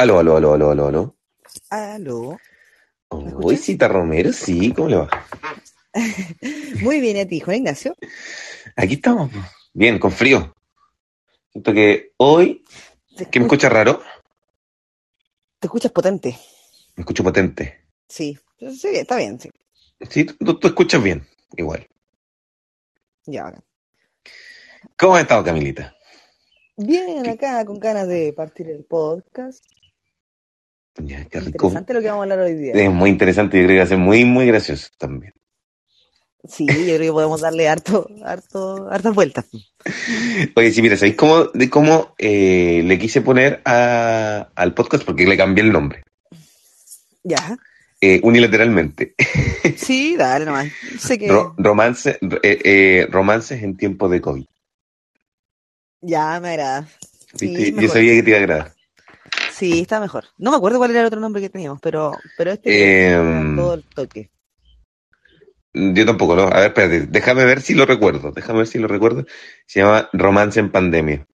Aló, aló, aló, aló, aló, aló. Aló. Hoy Cita Romero, sí, ¿cómo le va? Muy bien, ¿y a ti, Juan Ignacio? Aquí estamos, bien, con frío. Siento que hoy, ¿qué me escucho- escucha raro? Te escuchas potente. Me escucho potente. Sí, sí, está bien, sí. Sí, tú, tú escuchas bien, igual. Ya, bacán. ¿Cómo has estado, Camilita? Bien, acá con ganas de partir el podcast. Ya, qué rico. Interesante lo que vamos a hablar hoy día. Es muy interesante, yo creo que va a ser muy, muy gracioso también. Sí, yo creo que podemos darle harto, harto, hartas vueltas. Oye, sí, mira, ¿sabéis cómo, de cómo eh, le quise poner a- al podcast? Porque le cambié el nombre, Ya. eh, unilateralmente. Sí, dale nomás. Sé que Ro- romance, eh, romances en tiempo de COVID. ya me agrada. Sí. Yo sabía que te iba a agradar. Sí, está mejor. No me acuerdo cuál era el otro nombre que teníamos, pero, pero este Eh, todo el toque. Yo tampoco, ¿no? A ver, espérate, déjame ver si lo recuerdo. Déjame ver si lo recuerdo. Se llama Romance en Pandemia.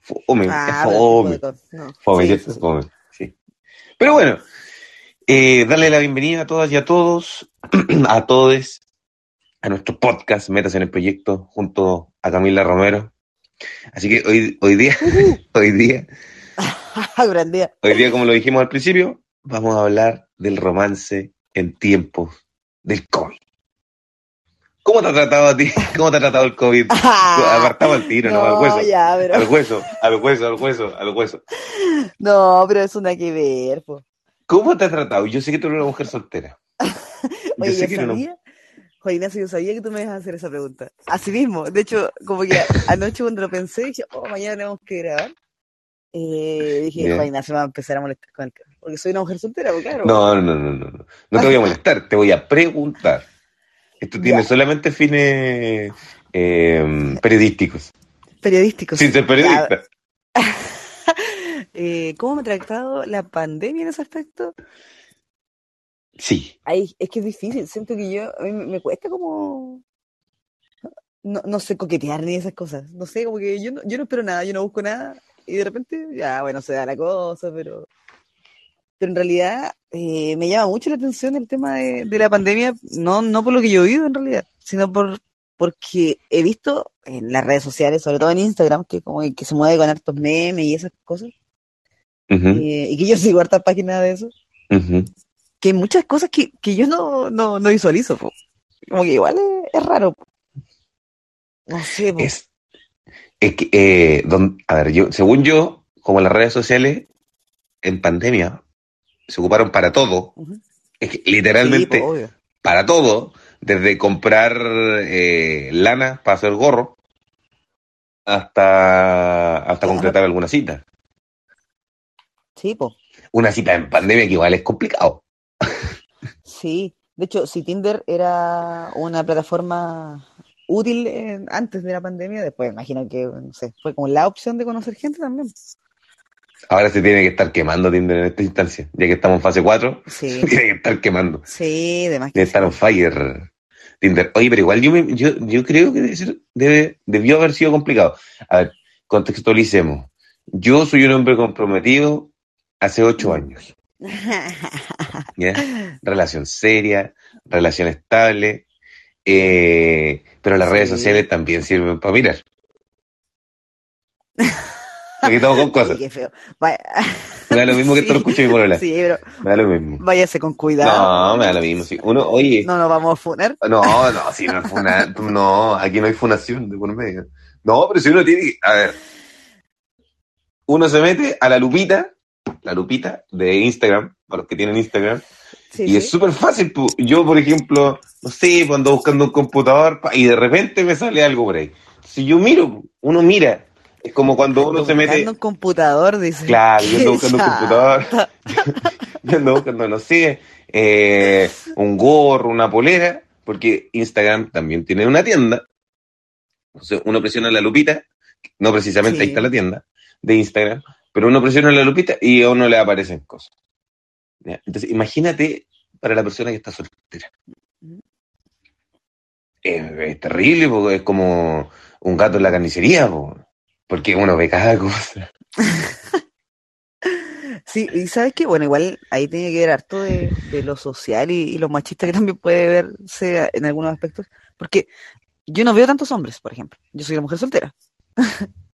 Fome, Ah, fome. no. Fome, Sí, ¿cierto? sí, sí. Fome, sí. Pero bueno, eh, darle la bienvenida a todas y a todos, a todos, a nuestro podcast Metas en el Proyecto, junto a Camila Romero. Así que hoy, hoy día, hoy día. hoy día, como lo dijimos al principio, vamos a hablar del romance en tiempos del COVID. ¿Cómo te ha tratado a ti? ¿Cómo te ha tratado el COVID? Apartamos al tiro, ¿no? Al hueso. ya, pero... Al hueso, al hueso, al hueso, al hueso. No, pero eso no hay que ver, po. ¿Cómo te ha tratado? Yo sé que tú eres una mujer soltera. Oye, sé yo que eres una- sabía, Juan Ignacio, yo sabía que tú me ibas a hacer esa pregunta. Así mismo, de hecho, como que anoche cuando lo pensé, dije, oh, mañana tenemos que grabar. Eh, dije, Ignacio me va a empezar a molestar con el Porque soy una mujer soltera, pues claro. No, no, no, no, no. No te voy a molestar, te voy a preguntar. Esto tiene solamente fines eh, periodísticos. Periodístico. Sin ser periodista. Eh, ¿Cómo me ha tratado la pandemia en ese aspecto? Sí. Ay, es que es difícil, siento que yo, a mí me, me cuesta como, no, no sé coquetear ni esas cosas, no sé, como que yo no, yo no espero nada, yo no busco nada, y de repente, ya, bueno, se da la cosa, pero, pero en realidad eh, me llama mucho la atención el tema de, de la pandemia, no, no por lo que yo he oído en realidad, sino por, porque he visto en las redes sociales, sobre todo en Instagram, que como que se mueve con hartos memes y esas cosas, eh, y que yo sigo hartas páginas de eso, que hay muchas cosas que, que yo no, no, no visualizo, po. como que igual es, es raro. po. No sé, po. Es, es que, eh, don- a ver, yo, según yo, como las redes sociales en pandemia se ocuparon para todo, es que literalmente obvio. para todo, desde comprar eh, lana para hacer gorro hasta, hasta Claro. concretar alguna cita. Sí, po. Una cita en pandemia que igual es complicado. Sí. De hecho, si Tinder era una plataforma útil antes de la pandemia, después imagino que, no sé, fue como la opción de conocer gente también. Ahora se tiene que estar quemando Tinder en esta instancia, ya que estamos en fase 4, Sí, tiene que estar quemando, sí, además debe que estar on fire Tinder. Oye, pero igual yo, me- yo, yo creo que debe ser, debe, debió haber sido complicado. A ver, contextualicemos. Yo soy un hombre comprometido hace ocho años. ¿ya? Relación seria, relación estable, eh, pero las Sí. redes sociales también sirven para mirar. Aquí estamos con Sí, cosas. qué feo. Vaya- Me da lo mismo que esto lo Sí, escuche mi polola. Sí, pero Me da lo mismo. váyase con cuidado. No, me da lo mismo. sí. Uno, oye, No nos vamos a funar. no, no, si no es funa, no, aquí no hay funación de por medio. No, pero si uno tiene, a ver, uno se mete a la lupita, la lupita de Instagram, para los que tienen Instagram, Sí, y sí. es súper fácil. Yo, por ejemplo, no sé, pues, ando buscando un computador y de repente me sale algo por ahí. Si yo miro, uno mira. Es como cuando uno se mete. Buscando un computador, dice. Claro, yo ando buscando un computador. Yo ando buscando, no sé, eh, un gorro, una polera, porque Instagram también tiene una tienda. Entonces uno presiona la lupita, no precisamente ahí está la tienda de Instagram, pero uno presiona la lupita y a uno le aparecen cosas. Entonces imagínate para la persona que está soltera. Es, terrible, porque es como un gato en la carnicería, po, porque uno ve cada cosa. Sí, y sabes que, bueno, igual ahí tiene que ver harto de, de lo social y, y lo machista que también puede verse en algunos aspectos, porque yo no veo tantos hombres, por ejemplo. Yo soy una mujer soltera.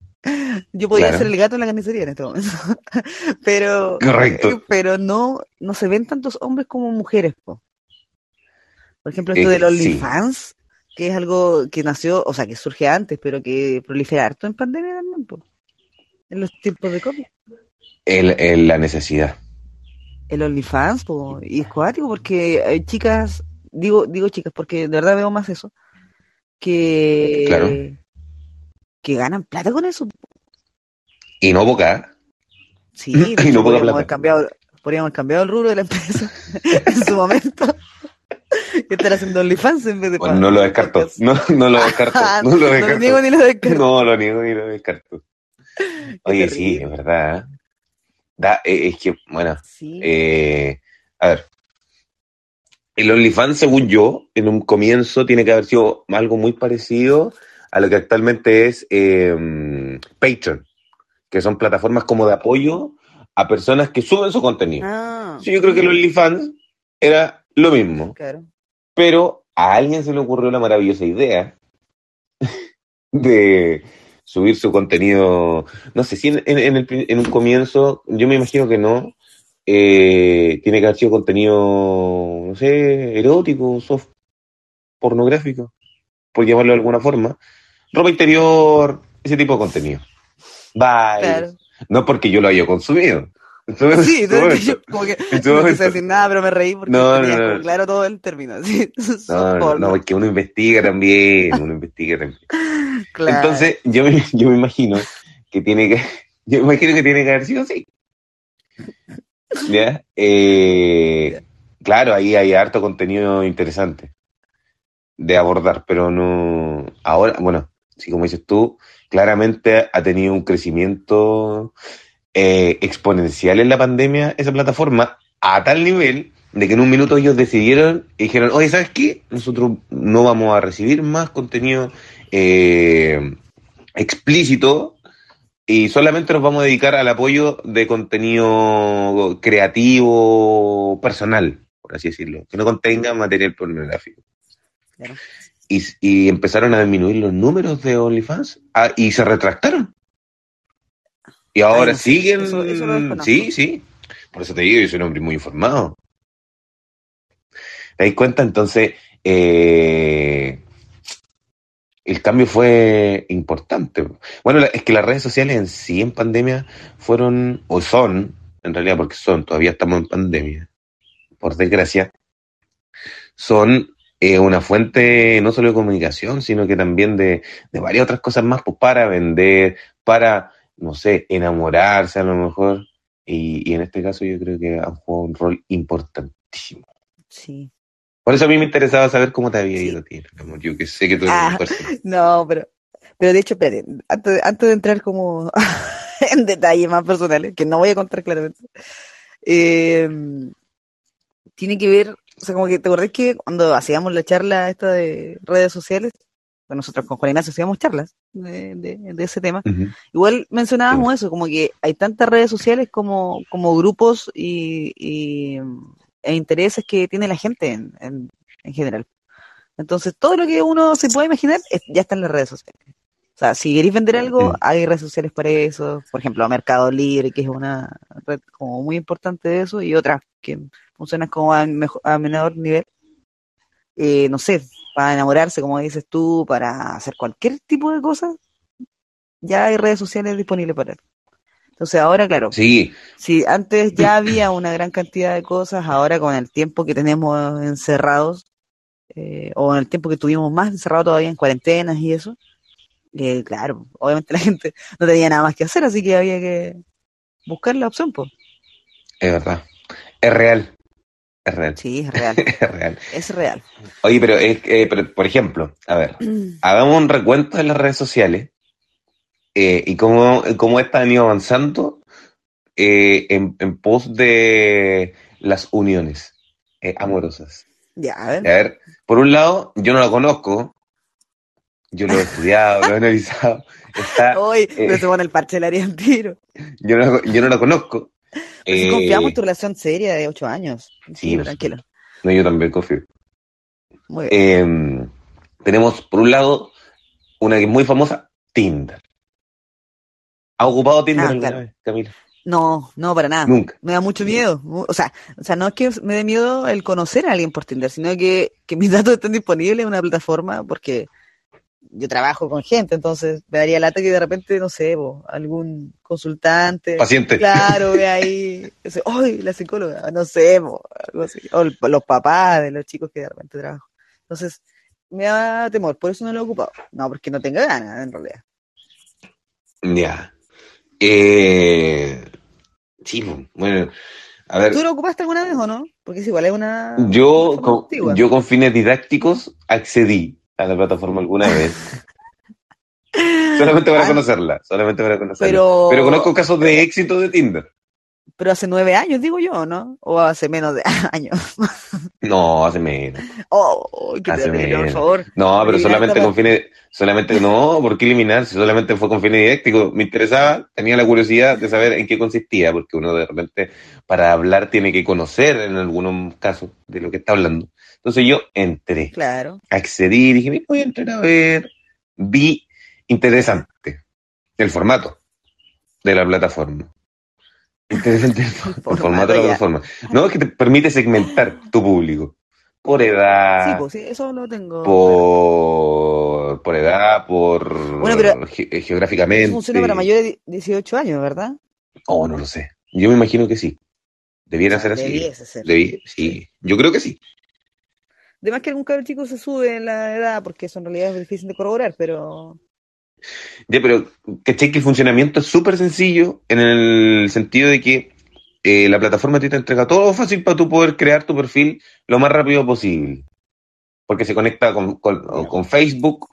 Yo podría Claro. ser el gato en la carnicería en este momento. pero, Correcto. pero no, no se ven tantos hombres como mujeres, po. Por ejemplo, esto Eh, del sí. OnlyFans, que es algo que nació, o sea, que surge antes, pero que prolifera harto en pandemia también, po. En los tiempos de COVID. El, el- la necesidad. El OnlyFans, po, y es cuático porque hay chicas, digo, digo chicas, porque de verdad veo más eso, que, Claro. Que ganan plata con eso. Y no poca. Sí, Y no poca podríamos haber cambiado, podríamos haber cambiado el rubro de la empresa en su momento. Y estar haciendo OnlyFans en vez de Bueno, no lo descarto. No, no lo descarto. No lo No lo niego ni lo descarto. No lo niego ni lo descarto. Oye, sí, es verdad. ¿eh? Da, eh, es que, bueno, Sí, eh, a ver. El OnlyFans, según yo, en un comienzo tiene que haber sido algo muy parecido a lo que actualmente es eh, Patreon, que son plataformas como de apoyo a personas que suben su contenido. Ah, Sí, yo creo que el OnlyFans era lo mismo. claro. Pero a alguien se le ocurrió la maravillosa idea de subir su contenido. No sé si en, en- en el en un comienzo, yo me imagino que no. eh, tiene que haber sido contenido, no sé, erótico, soft, pornográfico, por llamarlo de alguna forma. Ropa interior, ese tipo de contenido. Bye. Claro. No porque yo lo haya consumido. Entonces, Sí, entonces yo como que En su no quise decir nada, pero me reí porque No, tenía no, claro todo el término. Sí, No, no, porque uno investiga también, uno investiga también. claro. Entonces, yo yo me imagino que tiene que, yo me imagino que tiene que haber sido así. ¿Ya? Eh, claro, ahí hay harto contenido interesante de abordar, pero no, ahora, bueno, sí, como dices tú, claramente ha tenido un crecimiento eh, exponencial en la pandemia esa plataforma a tal nivel de que en un minuto ellos decidieron y dijeron, oye, ¿sabes qué? Nosotros no vamos a recibir más contenido eh, explícito y solamente nos vamos a dedicar al apoyo de contenido creativo personal, por así decirlo, que no contenga material pornográfico. Claro. Y, y empezaron a disminuir los números de OnlyFans ah, y se retractaron. Y ahora siguen. eso- eso sí, sí. Por eso te digo, yo soy un hombre muy informado. ¿Te das cuenta? Entonces, eh, el cambio fue importante. Bueno, es que las redes sociales en sí en pandemia fueron, o son, en realidad porque son, todavía estamos en pandemia, por desgracia, son eh, una fuente no solo de comunicación, sino que también de, de varias otras cosas más, pues para vender, para, no sé, enamorarse a lo mejor. Y, y en este caso yo creo que han jugado un rol importantísimo. Sí. Por eso a mí me interesaba saber cómo te había Sí. ido a ti. Yo que sé que tú eres Ah. No, pero, pero de hecho, espérate, antes, antes de entrar como en detalles más personales, que no voy a contar claramente, eh, tiene que ver, o sea, como que te acordás que cuando hacíamos la charla esta de redes sociales, bueno, nosotros con Juan Ignacio hacíamos charlas de, de, de ese tema, Ujú. igual mencionábamos eso, como que hay tantas redes sociales como, como grupos y, y, e intereses que tiene la gente en, en, en general. Entonces, todo lo que uno se puede imaginar es- ya está en las redes sociales. O sea, si queréis vender algo, hay redes sociales para eso. Por ejemplo, Mercado Libre, que es una red como muy importante de eso, y otras que funcionan como a, mejo- a menor nivel. Eh, no sé, para enamorarse, como dices tú, para hacer cualquier tipo de cosa, ya hay redes sociales disponibles para él. Entonces, ahora, claro, Sí, si antes ya había una gran cantidad de cosas, ahora con el tiempo que tenemos encerrados, eh, o en el tiempo que tuvimos más encerrado todavía en cuarentenas y eso, eh, claro, obviamente la gente no tenía nada más que hacer, así que había que buscar la opción, pues. es verdad. Es real. Es real. Sí, es real, Es real. es real. Oye, pero, es, eh, pero, por ejemplo, a ver, hagamos un recuento de las redes sociales eh, y cómo, cómo estas han ido avanzando eh, en, en pos de las uniones eh, amorosas. Ya, a A ver. ver, por un lado, yo no la conozco, yo lo he estudiado, lo he analizado, está, Hoy eh, se pone el parche del área tiro. yo, no, yo no la conozco, Pero si Eh, confiamos en tu relación seria de ocho años. Sí, Sí, tranquilo. No, yo también confío. Muy bien. Eh, tenemos, por un lado, una que es muy famosa, Tinder. ¿Ha ocupado Tinder Ah, alguna claro. vez, Camila? No, no, para nada. Nunca. Me da mucho miedo. O sea, o sea, no es que me dé miedo el conocer a alguien por Tinder, sino que, que mis datos estén disponibles en una plataforma porque yo trabajo con gente, entonces me daría lata que de repente, no sé, po, algún consultante, Paciente. claro, ve ahí, ¡ay, la psicóloga! No sé, po, algo así. O el- los papás de los chicos que de repente trabajo. Entonces, me da temor, por eso no lo he ocupado. No, porque no tenga ganas, en realidad. Ya. Eh, sí, bueno, a ver, ¿Tú lo ocupaste alguna vez o no? Porque es igual, es una... yo una con, yo con fines didácticos accedí a la plataforma alguna vez. solamente para Ah, conocerla, solamente para conocerla. Pero, Pero conozco casos de éxito de Tinder. pero hace nueve años, digo yo, ¿no? O hace menos de años. No, hace menos. Oh, qué Hace terrible, por menos. favor. No, pero solamente con fines, solamente no, ¿por qué eliminar? Si solamente fue con fines didácticos, me interesaba, tenía la curiosidad de saber en qué consistía, porque uno de repente para hablar tiene que conocer en algunos casos de lo que está hablando. Entonces yo entré, Claro. accedí, dije, "Mira, voy a entrar a ver, vi interesante el formato de la plataforma. Interesante el, fo- el formato, formato de la plataforma. No, es que te permite segmentar tu público por edad, Sí, pues sí, eso lo tengo. por, por edad, por Bueno, pero ge- eh, geográficamente. Funciona para mayores de 18 años, ¿verdad? Oh, no lo sé. Yo me imagino que sí. Debiera O sea, ser así. ser. Debí- sí. Yo creo que sí. Además que algún cabrón chico se sube en la edad, porque eso en realidad es difícil de corroborar, pero Ya, pero ¿cachai que el funcionamiento es súper sencillo en el sentido de que eh, la plataforma a ti te entrega todo fácil para tú poder crear tu perfil lo más rápido posible. Porque se conecta con, con- con Facebook,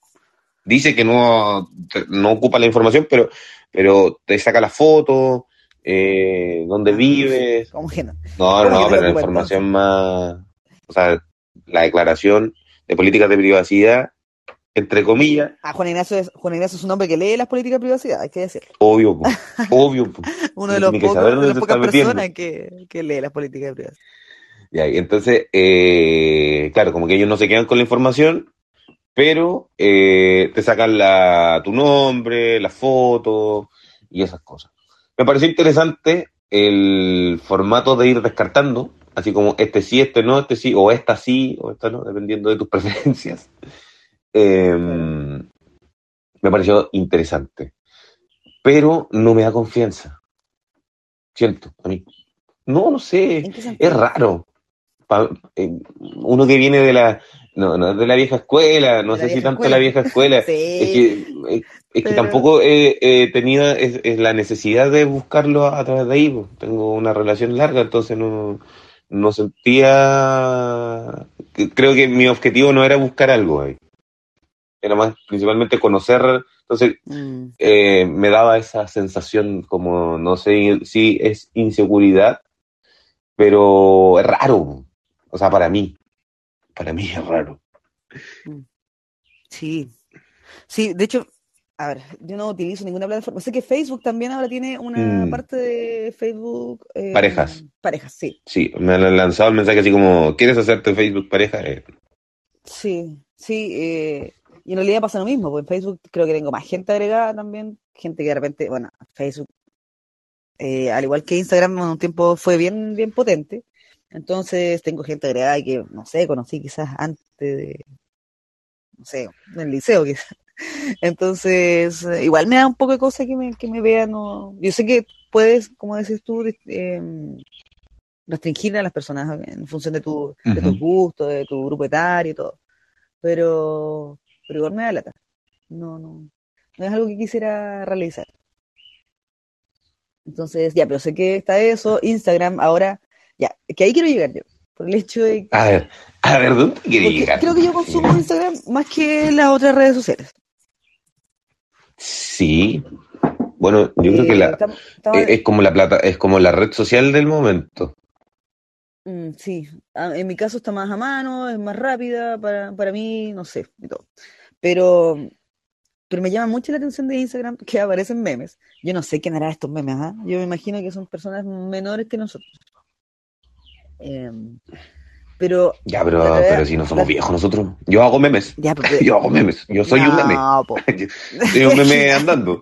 dice que no, no ocupa la información, pero, pero te saca la foto, eh, dónde Ah, vives. como que no. No, no, ¿Cómo no, pero la información más, o sea, la declaración de políticas de privacidad, entre comillas, Ah, Juan Ignacio es, Juan Ignacio es un hombre que lee las políticas de privacidad, hay que decirlo. obvio, po, obvio. po. Uno de los pocos, de pocas personas que, que lee las políticas de privacidad. Ya, y entonces, eh, claro, como que ellos no se quedan con la información, pero eh, te sacan la, tu nombre, la foto y esas cosas. Me pareció interesante el formato de ir descartando, así como este sí, este no, este sí, o esta sí, o esta no, dependiendo de tus preferencias. Eh, me pareció interesante, pero no me da confianza. Siento, a mí. No, no sé, es raro. Pa- eh, uno que viene de la no, no es de la vieja escuela, no sé si tanto la vieja escuela, Sí. es que, eh, es que Pero- tampoco he, he tenido es- la necesidad de buscarlo a, a través de ahí. po. Tengo una relación larga, entonces no, no sentía. Creo que mi objetivo no era buscar algo ahí. Era más principalmente conocer. Entonces Mm, eh, me daba esa sensación como, no sé si es inseguridad, pero es raro. O sea, para mí. Para mí es raro. sí. Sí, de hecho, a ver, yo no utilizo ninguna plataforma. Sé que Facebook también ahora tiene una Mm. parte de Facebook. eh, Parejas. Parejas, sí. Sí, me han lanzado el mensaje así como, ¿quieres hacerte Facebook pareja? Eh, Sí, sí. eh, y en realidad pasa lo mismo, porque en Facebook creo que tengo más gente agregada también. Gente que de repente, bueno, Facebook, eh, al igual que Instagram, en un tiempo fue bien, bien potente. Entonces tengo gente agregada que, no sé, conocí quizás antes de, no sé, del liceo quizás. Entonces, eh, igual me da un poco de cosa que me, que me vean. No... Yo sé que puedes, como decís tú, em, restringir a las personas en función de, tu, de tus gustos, de tu grupo etario y todo. Pero, pero igual me da lata. No, no, no es algo que quisiera realizar. Entonces, ya, pero sé que está eso, Instagram, ahora, ya, que ahí quiero llegar yo, por el hecho de A ver, a ver, ¿dónde quieres llegar? creo que yo consumo Instagram más que las otras redes sociales. Sí. Bueno, yo creo que la, tam- eh, es como la plata, es como la red social del momento. Mm, sí, Ah, en mi caso está más a mano, es más rápida para, para mí, no sé, y todo. Pero pero me llama mucho la atención de Instagram que aparecen memes. Yo no sé quién hará estos memes, ¿ah? Yo me imagino que son personas menores que nosotros. Em, pero. Ya, pero, verdad- pero si no somos la- viejos nosotros. Yo hago memes. Ya, pero- Yo hago memes. Yo soy un meme. Po. Soy un meme andando.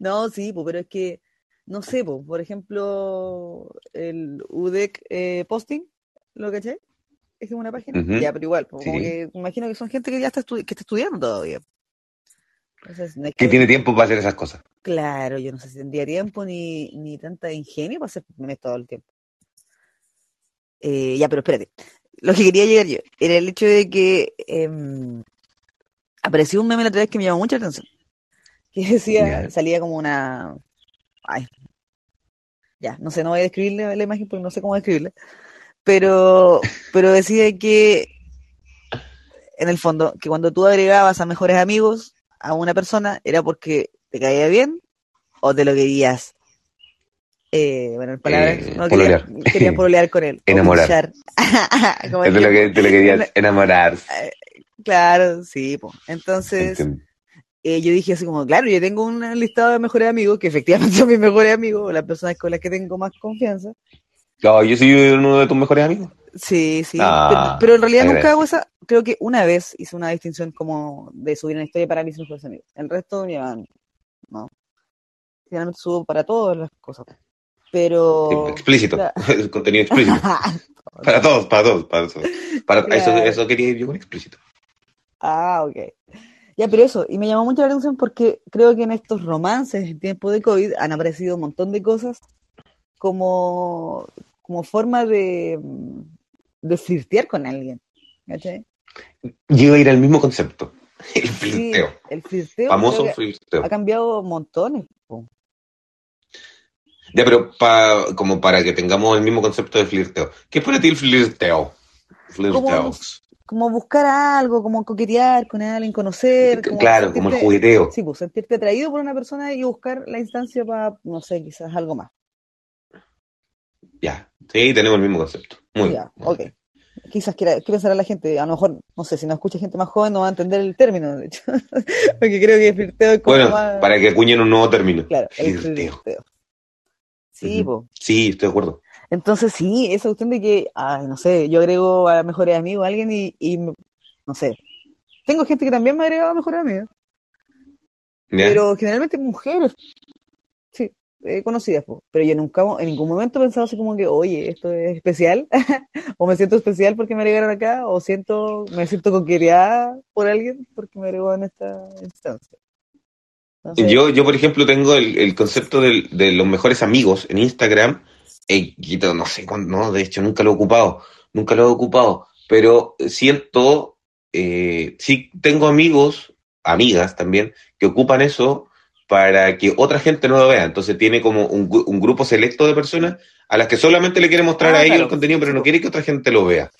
No, sí, po, pero es que, no sé, po, por ejemplo, el UDEC eh, Posting, ¿lo caché? Es una página. Ya, pero igual, como Sí. que imagino que son gente que ya está, que está estudiando todavía. Entonces, no es Que tiene tiempo para hacer esas cosas. Claro, yo no sé si tendría tiempo ni, ni tanta ingenio para hacer memes todo el tiempo. Eh, ya, pero espérate. Lo que quería llegar yo era el hecho de que em, apareció un meme la otra vez que me llamó mucha atención. Que decía, salía como una. Ay. Ya, no sé, no voy a describirle la imagen porque no sé cómo describirla. Pero, pero decía que, en el fondo, que cuando tú agregabas a mejores amigos a una persona era porque te caía bien o te lo querías. Eh, bueno, en palabras, Eh, no querías, pololear. querías pololear con él. Enamorar. Como Es de lo que te lo querías enamorar. Claro, sí, po. Entonces, eh, yo dije así como, claro, yo tengo un listado de mejores amigos, que efectivamente son mis mejores amigos, o las personas con las que tengo más confianza. No, yo soy uno de tus mejores amigos. Sí, sí, Ah, pero, pero en realidad nunca hago esa, creo que una vez hice una distinción como de subir una historia para mis mejores amigos. El resto ya no. Finalmente subo para todas las cosas. Pero... Explícito. Claro. Contenido explícito. Para todos, para todos, para todos. Para, eso, Claro. eso quería ir yo con explícito. Ah, ok. Ya, pero eso, y me llamó mucho la atención porque creo que en estos romances en tiempo de COVID han aparecido un montón de cosas como, como forma de, mm, de flirtear con alguien. ¿Cachai? Yo iba a ir al mismo concepto. El Sí, flirteo. el flirteo Famoso flirteo. ha cambiado montones. po. Ya, pero pa- como para que tengamos el mismo concepto de flirteo. ¿Qué es para ti el flirteo? Flirteos. Como buscar algo, como coquetear con alguien, conocer. como Claro, como el jugueteo. Sí, pues sentirte atraído por una persona y buscar la instancia para, no sé, quizás algo más. Ya, sí, tenemos el mismo concepto. Muy bien. Ya, ok. Quizás quiera, ¿qué pensará la gente? A lo mejor, no sé, si nos escucha gente más joven no va a entender el término, de hecho. Porque creo que flirteo es como Bueno, más... para que acuñen un nuevo término. Claro, el Flirteo. flirteo. Sí. Sí, estoy de acuerdo. Entonces sí, esa cuestión de que, ay, no sé, yo agrego a mejores amigos a alguien y, y no sé. Tengo gente que también me ha agregado a mejores amigos, pero generalmente mujeres, sí, eh, conocidas, po. pero yo nunca, en ningún momento he pensado así como que, oye, esto es especial, o me siento especial porque me agregaron acá, o siento, me siento coqueteada por alguien porque me agregó en esta instancia. Entonces, Yo, yo, por ejemplo, tengo el, el concepto del- de los mejores amigos en Instagram. No sé cuándo, no, de hecho, nunca lo he ocupado. Nunca lo he ocupado. Pero siento, eh, sí tengo amigos, amigas también, que ocupan eso para que otra gente no lo vea. Entonces tiene como un, un grupo selecto de personas a las que solamente le quiere mostrar Ah, a ellos claro. el contenido, pero no quiere que otra gente lo vea.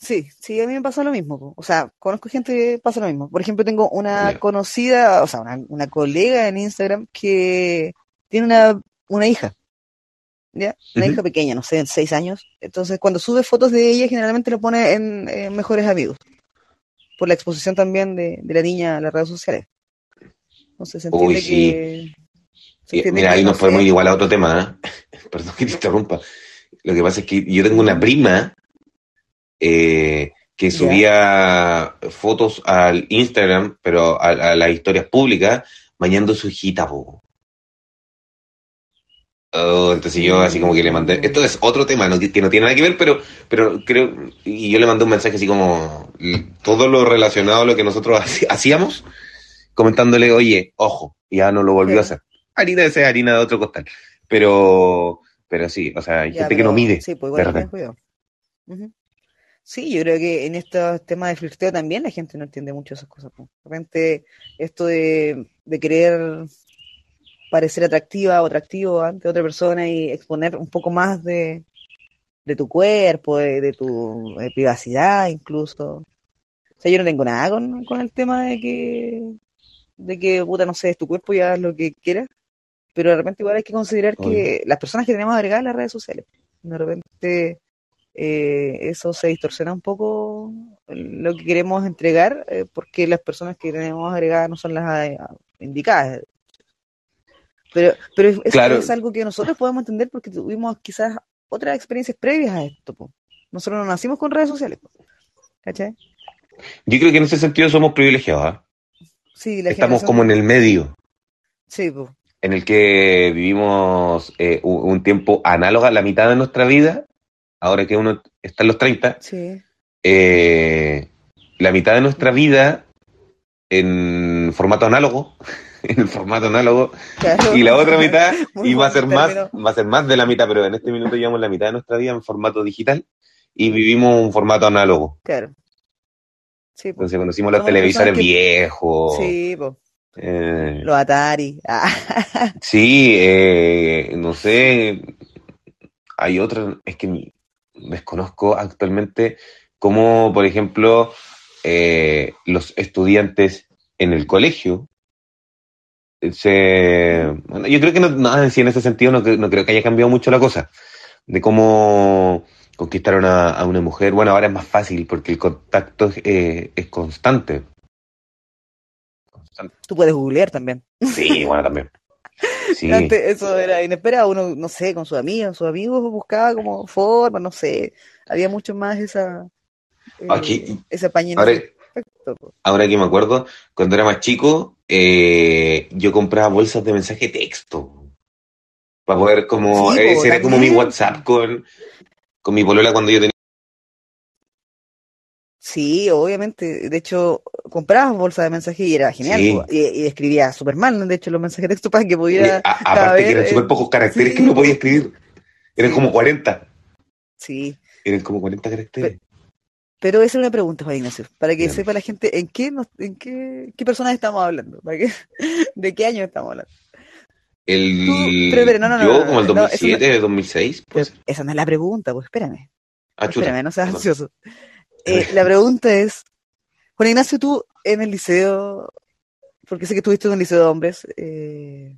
Sí, sí, a mí me pasa lo mismo. po. O sea, conozco gente que pasa lo mismo. Por ejemplo, tengo una conocida, o sea, una, una colega en Instagram que tiene una, una hija. ¿Ya? Una hija pequeña, no sé, de seis años. Entonces, cuando sube fotos de ella, generalmente lo pone en, eh, mejores amigos. Por la exposición también de, de la niña a las redes sociales. Entonces, se entiende Uy, sí. que. se entiende mira, que, ahí no nos podemos ir igual a otro tema, ¿eh? Perdón que te interrumpa. Lo que pasa es que yo tengo una prima eh, que subía fotos al Instagram, pero a, a las historias públicas, bañando su hijita, po. Oh, entonces yo así como que le mandé, esto es otro tema no, que no tiene nada que ver, pero, pero creo, y yo le mandé un mensaje así como todo lo relacionado a lo que nosotros hacíamos, comentándole, oye, ojo, ya no lo volvió a hacer. Harina de esa harina de otro costal. Pero, pero sí, o sea, hay Ya, gente que no mide. Sí, pues igual que repente. Sí, yo creo que en estos temas de flirteo también la gente no entiende mucho esas cosas. De repente, esto de, de querer parecer atractiva o atractivo ante otra persona y exponer un poco más de, de tu cuerpo, de, de tu eh, privacidad incluso. O sea, yo no tengo nada con, con el tema de que, de que, puta, no sé, es tu cuerpo y haz lo que quieras. Pero de repente igual hay que considerar que las personas que tenemos agregadas en las redes sociales, de repente eh, eso se distorsiona un poco lo que queremos entregar, eh, porque las personas que tenemos agregadas no son las eh, indicadas. Pero, pero es, es- Claro. es algo que nosotros podemos entender porque tuvimos quizás otras experiencias previas a esto. po. Nosotros no nacimos con redes sociales. po. ¿Cachai? Yo creo que en ese sentido somos privilegiados. Sí, la Estamos como en el medio, Sí, po. en el que vivimos eh, un, un tiempo análogo a la mitad de nuestra vida, ahora que uno está en los 30, sí. eh, la mitad de nuestra vida en formato análogo, en el formato análogo, claro. y la otra mitad, y va a ser más, va a ser más de la mitad, pero en este minuto llevamos la mitad de nuestra vida en formato digital y vivimos un formato análogo. Claro. Sí, po. Entonces conocimos los televisores que- viejos. Sí, po. eh, Los Atari. Ah, Sí, eh, no sé, hay otra, es que desconozco actualmente cómo, por ejemplo, eh, los estudiantes en el colegio eh, se... Bueno, yo creo que no, no, sí, en ese sentido no, no creo que haya cambiado mucho la cosa, de cómo conquistaron a, a una mujer. Bueno, ahora es más fácil porque el contacto es, eh, es constante. Constante. tú puedes googlear también. Sí, bueno, también. Sí. Antes eso era inesperado, uno, no sé, con sus amigos, sus amigos buscaba como forma, no sé, había mucho más esa, eh, Aquí- pañito. Ahora, ahora que me acuerdo, cuando era más chico, eh, yo compraba bolsas de mensaje texto. Para poder como, Sí, po, ese era como mi. WhatsApp con, con mi polola cuando yo tenía. Sí, obviamente, de hecho, comprabas bolsa de mensajes y era genial, Sí. y, y escribía súper mal, de hecho, los mensajes de texto para que pudiera, A- aparte vez, que eran eh, súper pocos caracteres sí, que no po. podía escribir. Eran Sí. como 40. sí. Eran como 40 caracteres. Pero esa es una pregunta, Juan Ignacio, para que Bien. sepa la gente en qué, nos- en qué, qué personas estamos hablando, para que, de qué año estamos hablando. El, Tú- pero, pero, no, no, no, yo no, como el no, eso no- 2007, 2006. Pero Pues, esa no es la pregunta, pues espérame. ah. Espérame, no seas ansioso. Eh, la pregunta es, Juan Ignacio, tú en el liceo, porque sé que estuviste en un liceo de hombres, eh,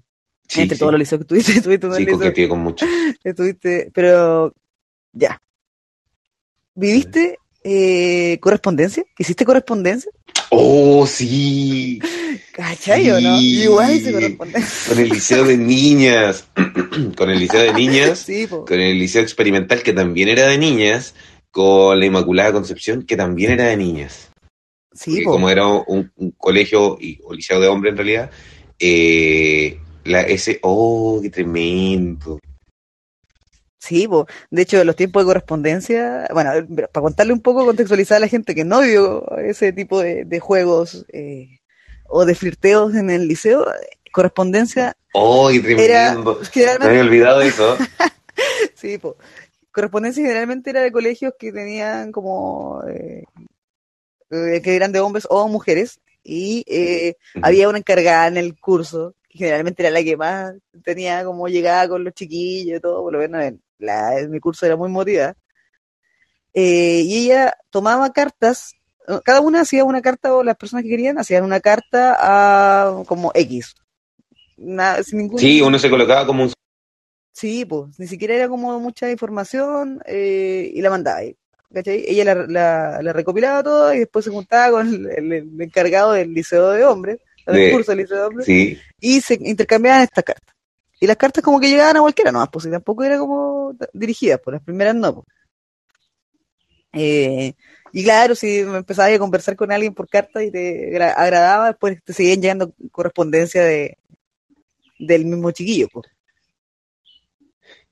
Sí, entre sí. todos los liceos que tuviste, estuviste en un Sí, liceo, con muchos. estuviste, pero ya. ¿Viviste eh, correspondencia? ¿Hiciste correspondencia? ¡Oh, sí! ¿Cachai o no? Sí. Yo Igual hice correspondencia. Con el liceo de niñas. con el liceo de niñas. Sí. Con el liceo experimental, que también era de niñas. Con la Inmaculada Concepción, que también era de niñas. Sí, como era un, un colegio y, o liceo de hombres en realidad, eh, la, ese, oh, qué tremendo. Sí, po. de hecho, los tiempos de correspondencia, bueno, para contarle un poco, contextualizar a la gente que no vio ese tipo de, de juegos eh, o de flirteos en el liceo, correspondencia Oh, qué era tremendo. Me había olvidado eso. sí, po. Correspondencia generalmente era de colegios que tenían como, eh, que eran de hombres o mujeres, y eh, había una encargada en el curso, que generalmente era la que más tenía como llegada con los chiquillos y todo, por lo menos en, la, en mi curso era muy motivada. Eh, y ella tomaba cartas, eh, cada una hacía una carta, o las personas que querían hacían una carta a como X. Nada, sin ningún... Sí, uno se colocaba como un... Sí, pues, ni siquiera era como mucha información eh, y la mandaba ahí. ¿cachai? Ella la, la- la recopilaba todo y después se juntaba con el, el- el encargado del liceo de hombres, del De- curso del liceo de hombres, Sí, y se intercambiaban estas cartas. Y las cartas como que llegaban a cualquiera, no, pues y tampoco era como dirigidas, pues las primeras no. pues. Eh, y claro, si empezabas a conversar con alguien por carta y te gra- agradaba, después te seguían llegando correspondencia de del mismo chiquillo. Pues.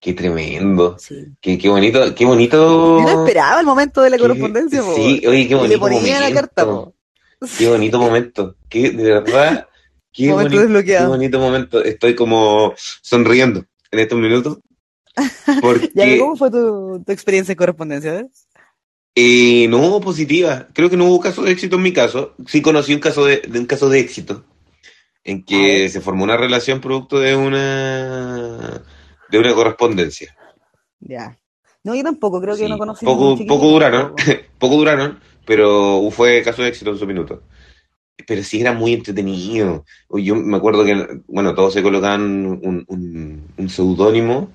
Qué tremendo. Sí. Qué, qué bonito, qué bonito. Yo no esperaba el momento de la qué- correspondencia, po. Sí, oye, qué y bonito le ponía la carta, po. Qué bonito momento. Qué, de verdad, qué Momento bonito, qué bonito momento. Estoy como sonriendo en estos minutos. Porque Ya, ¿cómo fue tu, tu experiencia en correspondencia? eh? no hubo positiva. Creo que no hubo caso de éxito en mi caso. Sí conocí un caso de, de un caso de éxito en que se formó una relación producto de una de una correspondencia. Ya. No, yo tampoco, creo que Sí, no conocí poco, poco duraron, poco duraron, pero fue caso de éxito en su minuto. Pero sí era muy entretenido. Yo me acuerdo que, bueno, todos se colocaban un, un, un seudónimo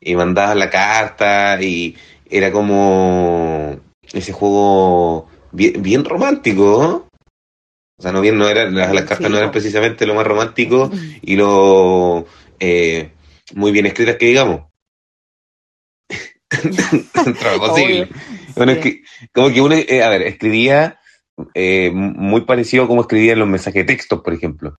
y mandaban la carta y era como ese juego bien, bien romántico. O sea, no bien, no eran, las, las cartas Sí, no eran precisamente lo más romántico y lo eh, muy bien escritas que digamos. Lo posible. Bueno, es que, como que uno, eh, a ver, escribía eh, muy parecido a como escribía en los mensajes de texto, por ejemplo.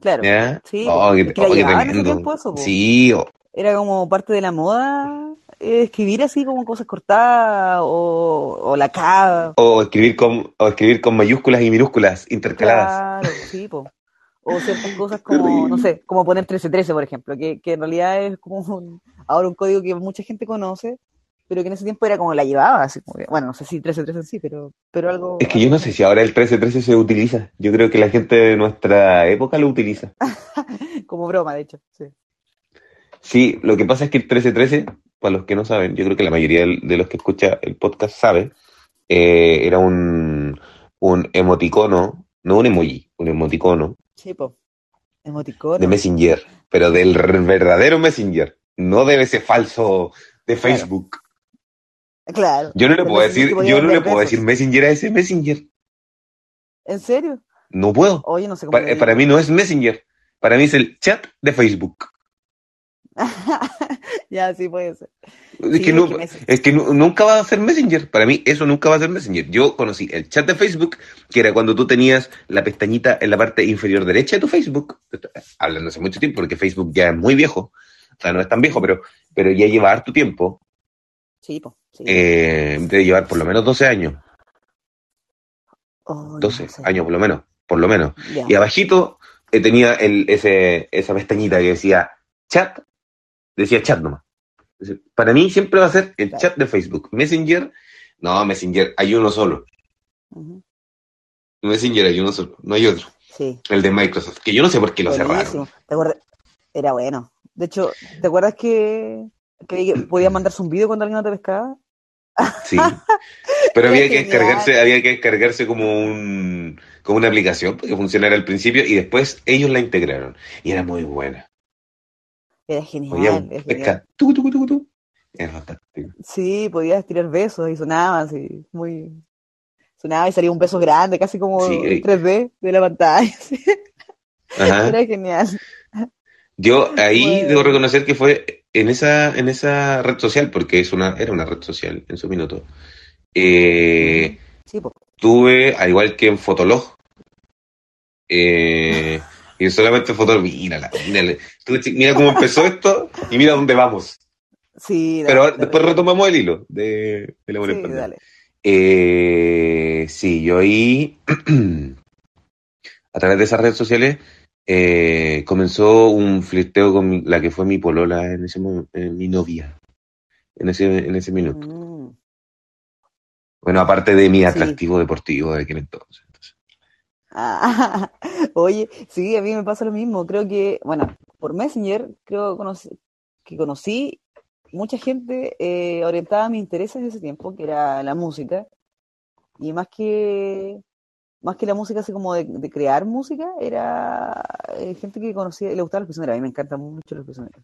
Claro. ¿Ya? Sí, Oh, que oh, tiempo eso. Sí, oh, Era como parte de la moda eh, escribir así como cosas cortadas o, o la K. o escribir con, o escribir con mayúsculas y minúsculas intercaladas. Claro, sí, po. O ciertas cosas como, no sé, como poner 1313, por ejemplo, que, que en realidad es como un- ahora un código que mucha gente conoce, pero que en ese tiempo era como la llevaba, así como que- bueno, no sé si 1313 en sí, pero, pero algo... Es que yo no sé si ahora el 1313 se utiliza. Yo creo que la gente de nuestra época lo utiliza. Como broma, de hecho, sí. Sí, lo que pasa es que el 1313, para los que no saben, yo creo que la mayoría de los que escucha el podcast sabe, eh, era un, un emoticono, no un emoji, un emoticono Sí, po. Emoticono. de Messenger, pero del verdadero Messenger, no de ese falso de. Facebook. Claro. Yo no le puedo decir, yo no le puedo decir Messenger a ese Messenger. ¿En serio? No puedo. Oye, no sé cómo eh, para mí no es Messenger. Para mí es el chat de Facebook. ya, sí puede ser. Es Sí, que, no, es que nu- nunca va a ser Messenger. Para mí eso nunca va a ser Messenger. Yo conocí el chat de Facebook, que era cuando tú tenías la pestañita en la parte inferior derecha de tu Facebook. Hablando hace mucho tiempo, porque Facebook ya es muy viejo. O sea, no es tan viejo, pero, pero ya lleva harto tiempo. Sí, po. Sí. Eh, debe llevar por lo menos 12 años. Oh, no 12 sé. años por lo menos. Por lo menos. Y abajito eh, tenía el, ese, esa pestañita que decía chat, decía chat nomás. Para mí siempre va a ser el chat de Facebook. Messenger, no, Messenger, hay uno solo. Messenger hay uno solo, no hay otro. Sí. El de Microsoft, que yo no sé por qué lo Buenísimo. cerraron. Era bueno. De hecho, ¿te acuerdas que, que podías mandarse un video cuando alguien no te pescaba? Sí. Pero había que descargarse, había que descargarse como un como una aplicación que funcionara al principio y después ellos la integraron. Y era muy buena. Era genial. pesca, genial. tucu, tucu, tucu. Es fantástico. Sí, podías tirar besos y sonaba así, muy... Sonaba y salía un beso grande, casi como Sí. en 3D de la pantalla. sí. Ajá. Era genial. Yo ahí Bueno. debo reconocer que fue en esa, en esa red social, porque es una, era una red social en su minuto. Eh, Sí, tuve, al igual que en Fotolog, eh, y solamente Fotolog, mírala, mírala. Mira cómo empezó esto y mira dónde vamos. Sí, dale, Pero dale. después retomamos el hilo de, de la buena Sí, dale. Eh, sí, yo ahí, a través de esas redes sociales, eh, comenzó un flirteo con mi- la que fue mi polola en ese mo- eh, mi novia, en ese, en ese minuto. Mm, Bueno, aparte de mi Sí. atractivo deportivo de aquel entonces. Ah, oye, sí, a mí me pasa lo mismo. Creo que, bueno, por Messenger, creo que conocí mucha gente eh, orientada a mis intereses de ese tiempo, que era la música. Y más que, más que la música así como de, de crear música, era eh, gente que conocía, le gustaban los prisioneros. A mí me encantan mucho los prisioneros.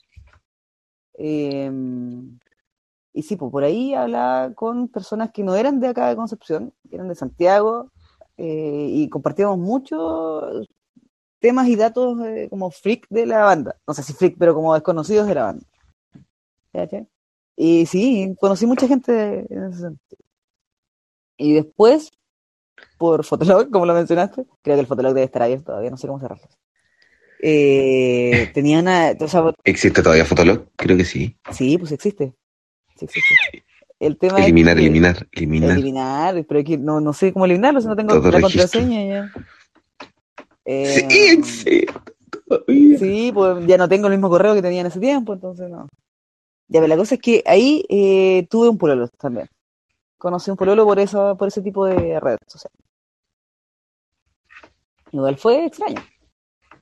Em, y sí, pues por ahí hablaba con personas que no eran de acá de Concepción, que eran de Santiago, eh, y compartíamos muchos temas y datos eh, como freak de la banda. No sé si freak, pero como desconocidos de la banda. ¿Cachai? Y sí, conocí mucha gente en ese sentido. Y después, por Fotolog, como lo mencionaste, creo que el Fotolog debe estar abierto todavía, no sé cómo cerrarlo. Eh, tenía una, o sea, ¿Existe todavía Fotolog? Creo que sí. sí, pues existe. Sí existe. El tema es Eliminar, que- eliminar, eliminar. eliminar, pero es no, no sé cómo eliminarlo si no tengo Todo la registro. contraseña ya. Eh, Sí, serio, todavía. sí, pues ya no tengo el mismo correo que tenía en ese tiempo, entonces no. Ya, pero la cosa es que ahí eh, tuve un pololo también. Conocí un pololo por eso, por ese tipo de redes sociales. Igual fue extraño.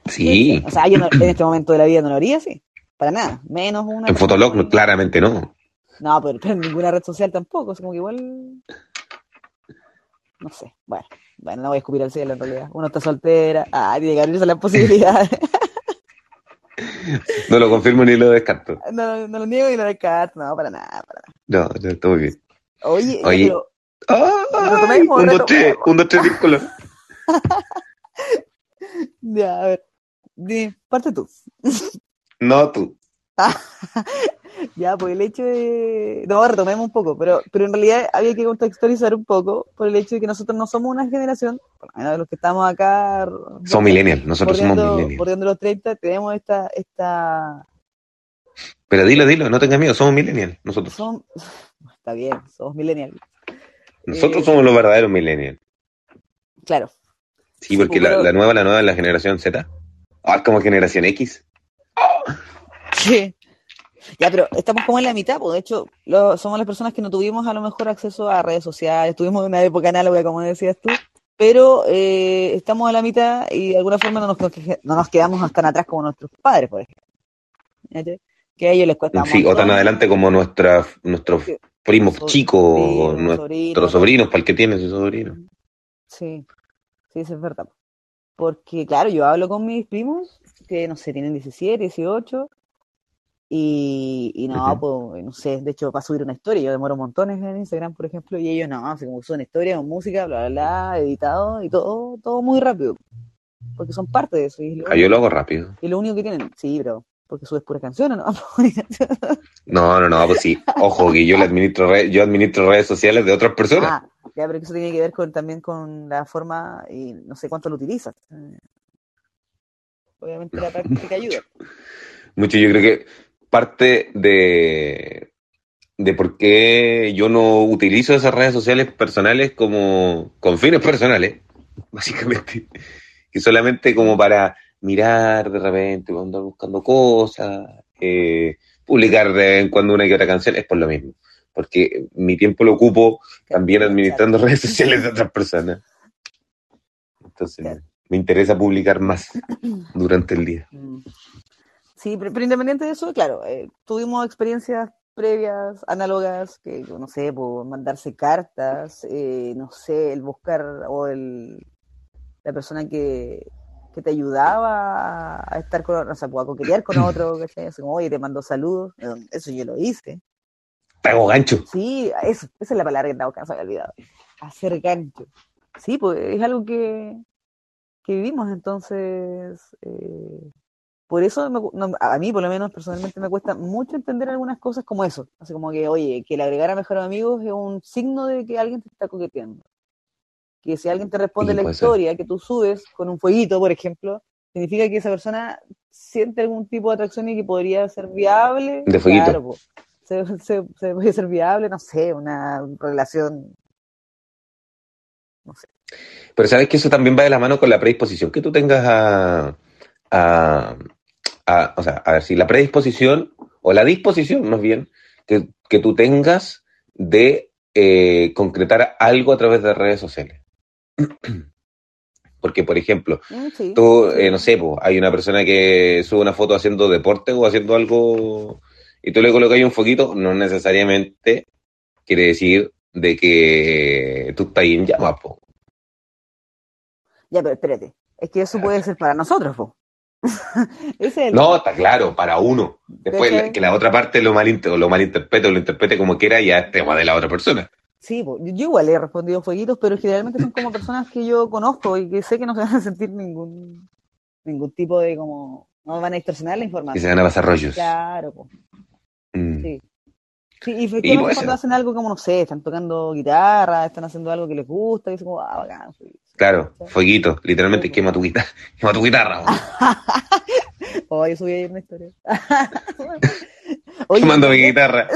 Sí, O sea, yo no- en este momento de la vida no lo haría así. Para nada. Menos una. en Fotolog claramente no. No, pero, pero en ninguna red social tampoco. Es como que igual. No sé. Bueno, bueno, no voy a escupir al cielo en realidad. Uno está soltera. Ah, tiene que abrirse las posibilidades. No lo confirmo ni lo descarto. no, no lo niego y lo descarto. No, para nada, para nada. No, no, muy bien. Oye, Oye. pero ¡Ay! Un, dos, tres, un, dos, tres, círculo. Ya, a ver. Di, parte tú. No, tú. Ya, pues el hecho de. No, retomemos un poco, pero, pero en realidad había que contextualizar un poco por el hecho de que nosotros no somos una generación, por lo menos los que estamos acá. Somos millennials, nosotros somos millennials. bordeando los 30, tenemos esta. esta Pero dilo, dilo, no tengas miedo, somos millennials. Nosotros, son, está bien, somos millennials. nosotros eh, somos los verdaderos millennials. Claro. Sí, porque Sí, la, nueva, la nueva es la generación Z. Ah, es como generación X. Sí. Ya, pero estamos como en la mitad, pues de hecho, lo- somos las personas que no tuvimos a lo mejor acceso a redes sociales, tuvimos una época análoga, como decías tú, pero eh, estamos a la mitad y de alguna forma no nos, no nos quedamos tan atrás como nuestros padres, por ejemplo. Que a ellos les cuesta Sí, o tan adelante como nuestra, nuestros Sí. primos So- chicos, o nuestros sobrinos. sobrinos, para el que tiene su sobrino. Sí, sí, eso es verdad. Porque, claro, yo hablo con mis primos que, no sé, tienen 17, 18, y, y no, pues, no sé, de hecho, para subir una historia, yo demoro montones en Instagram, por ejemplo, y ellos no, así como suben historia con música, bla, bla, bla, editado, y todo, todo muy rápido, porque son parte de eso, y es lo, Ah, yo lo hago rápido. y lo único que tienen, sí, pero, porque subes puras canciones, ¿no? No, no, no, pues sí. Ojo, que yo le administro, re- yo administro redes sociales de otras personas. Ah, ya, pero eso tiene que ver con, también con la forma y no sé cuánto lo utilizas. Eh, Obviamente la práctica ayuda. Mucho, yo creo que parte de, de por qué yo no utilizo esas redes sociales personales como con fines personales, básicamente, que solamente como para mirar de repente, andar buscando cosas, eh, publicar de vez en cuando una que otra canción, es por lo mismo. Porque mi tiempo lo ocupo también administrando redes sociales de otras personas. Entonces, me interesa publicar más durante el día. Sí, pero, pero independiente de eso, claro, eh, tuvimos experiencias previas, análogas, que no sé, por mandarse cartas, eh, no sé, el buscar o el la persona que, que te ayudaba a estar con, o sea, a coquetear con otro, ¿cachai? Así como, oye, te mando saludos, Eh, eso yo lo hice. Pago gancho. Sí, eso, esa es la palabra que estaba se había olvidado. Hacer gancho. Sí, pues es algo que, que vivimos, entonces, eh, por eso me cu- no, a mí por lo menos personalmente me cuesta mucho entender algunas cosas como eso. Así como que, oye, que el agregar a mejores amigos es un signo de que alguien te está coqueteando. Que si alguien te responde Sí, la ser. historia que tú subes con un fueguito, por ejemplo, significa que esa persona siente algún tipo de atracción y que podría ser viable. De fueguito. Claro, po. se, se, se puede ser viable, no sé, una relación. No sé. Pero sabes que eso también va de la mano con la predisposición que tú tengas a, a, a- o sea, a ver si la predisposición o la disposición más bien que, que tú tengas de eh, concretar algo a través de redes sociales. Porque, por ejemplo, Mm, sí. tú, eh, no sé, hay una persona que sube una foto haciendo deporte o haciendo algo y tú le colocas ahí un foquito, no necesariamente quiere decir de que tú estás ahí en llamas, po. Ya, pero espérate. Es que eso puede ser para nosotros, po. El- No, está claro, para uno. Después que la otra parte lo, malinter, lo malinterprete o lo interprete como quiera, ya es tema de la otra persona. Sí, yo igual he respondido fueguitos, pero generalmente son como personas que yo conozco y que sé que no se van a sentir ningún ningún tipo de como no van a distorsionar la Que información. se van a pasar rollos. Claro. Mm. Sí. Sí, y efectivamente puede cuando hacen algo como, no sé, están tocando guitarra, están haciendo algo que les gusta, y dicen como, ah, bacán. Claro, fueguito, literalmente Sí, quema tu guitarra, quema tu guitarra. Oh, yo subí ayer una historia. Oye, quemando mi guitarra.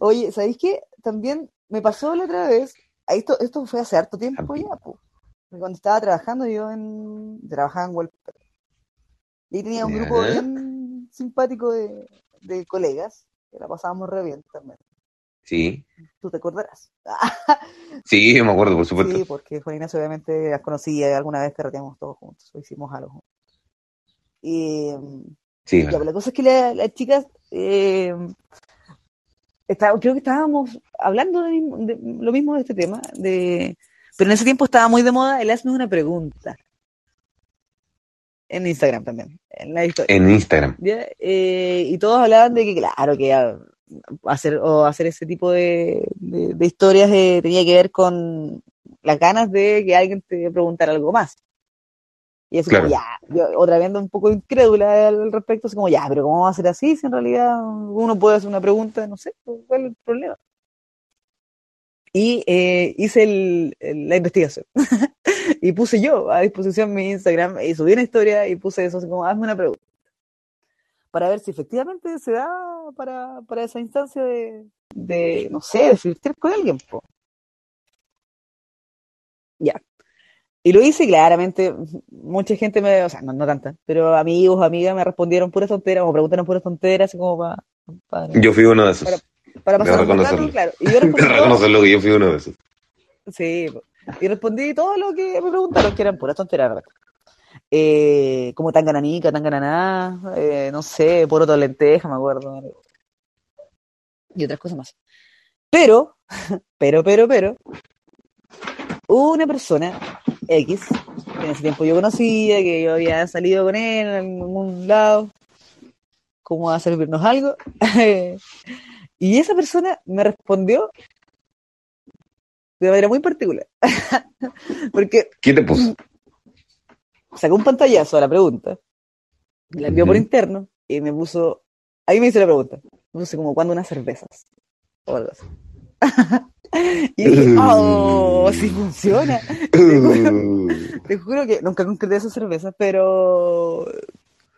Oye, ¿sabéis qué? También me pasó la otra vez, esto, esto fue hace harto tiempo ya, po. cuando estaba trabajando yo en, trabajaba en Wallpaper. Y tenía un grupo bien simpático de, de colegas, que la pasábamos re bien también. Sí, Tú te acordarás. sí, me acuerdo, por supuesto. Sí, porque Juan Ignacio obviamente las conocía, alguna vez carreteamos todos juntos, o hicimos algo juntos. Y, mm, Sí, la cosa es que la- las chicas, eh, está- creo que estábamos hablando de, de lo mismo de este tema, de, pero en ese tiempo estaba muy de moda el hazme una pregunta. En Instagram también, en la historia. en Instagram. Eh, y todos hablaban de que, claro, que hacer o hacer ese tipo de, de, de historias eh, tenía que ver con las ganas de que alguien te preguntara algo más. Y así Claro. como, ya, yo otra vez ando un poco incrédula al respecto, así como, ya, pero ¿cómo va a ser así si en realidad uno puede hacer una pregunta? No sé, pues, ¿cuál es el problema? Y eh, hice el- el- la investigación. y puse yo a disposición mi Instagram y subí una historia y puse eso, así como, hazme una pregunta. Para ver si efectivamente se da para, para esa instancia de, de, no sé, de flirtear con alguien. po. Ya. Y lo hice y claramente, mucha gente me, o sea, no, no tanta, pero amigos, amigas me respondieron puras tonteras, o preguntaron puras tonteras, así como para, para, Yo fui uno de esos. Para- para pasar un rato, claro. Y yo respondí reconocerlo que yo fui uno de esos. sí. Y respondí todo lo que me preguntaron, que eran puras tonteras, ¿verdad? Eh, como tan gananica, tan gananá, eh, no sé, poroto de lenteja, me acuerdo. Y otras cosas más. Pero, pero, pero, pero, una persona X, que en ese tiempo yo conocía, que yo había salido con él en algún lado, como a servirnos algo. y esa persona me respondió de manera muy particular. Porque ¿Quién te puso? sacó un pantallazo a la pregunta, la envió por interno y me puso, ahí me hizo la pregunta, me puse como cuando unas cervezas o algo así. y dije, oh, sí funciona. Te juro que nunca concreté esas cervezas, pero,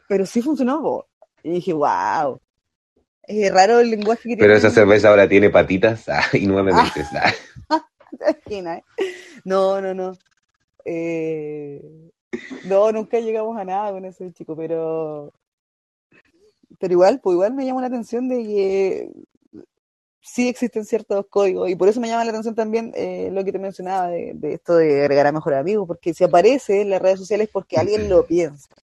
pero sí funcionó. po. Y dije, wow. Es raro el lenguaje que Pero tiene. esa cerveza ahora tiene patitas ah, y nueve dientes. ah. ¿Te imaginas? No, no, no. Eh, no, nunca llegamos a nada con ese chico, pero pero igual, pues igual me llama la atención de que sí existen ciertos códigos y por eso me llama la atención también eh, lo que te mencionaba de, de esto de agregar a mejores amigos, porque si aparece en las redes sociales es porque alguien lo piensa,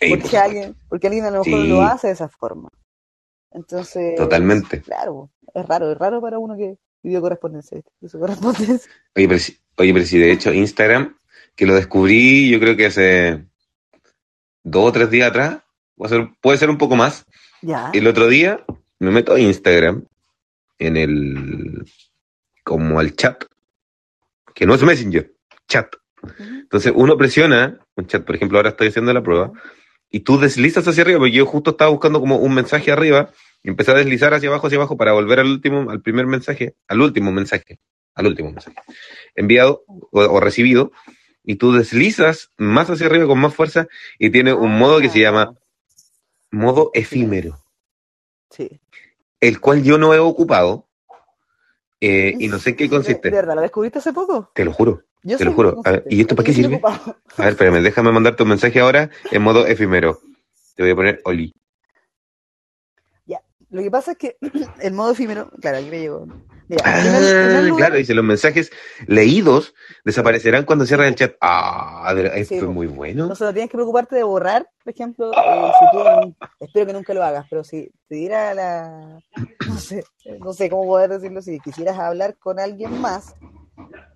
Ey, porque alguien, porque alguien a lo mejor Sí. lo hace de esa forma. Entonces, Totalmente. claro, es raro, es raro para uno que pidió correspondencia. Oye, pero, si- oye, pero si de hecho Instagram, que lo descubrí yo creo que hace dos o tres días atrás, puede ser, puede ser un poco más. Ya. El otro día me meto a Instagram en el como al chat, que no es Messenger, chat. Entonces uno presiona un chat, por ejemplo, ahora estoy haciendo la prueba, y tú deslizas hacia arriba, porque yo justo estaba buscando como un mensaje arriba, y empecé a deslizar hacia abajo, hacia abajo, para volver al último, al primer mensaje, al último mensaje, al último mensaje, enviado o, o recibido, y tú deslizas más hacia arriba con más fuerza, y tiene un modo que se llama modo efímero, Sí. el cual yo no he ocupado, eh, y no sé en qué ¿De, consiste, de verdad lo descubriste hace poco? te lo juro. Yo Te lo juro. ver, ¿y esto para qué sirve? ocupado. A ver, espérame, déjame mandarte un mensaje ahora en modo efímero. Te voy a poner Oli. Lo que pasa es que el modo efímero, claro, aquí me llegó. Mira, Ah, en primer- en primer lugar, claro, dice, los mensajes leídos desaparecerán cuando cierres el chat. Ah, esto Sí, es muy bueno. no solo tienes que preocuparte de borrar, por ejemplo, eh, si tú, espero que nunca lo hagas, pero si te diera la, no sé, no sé cómo poder decirlo, si quisieras hablar con alguien más,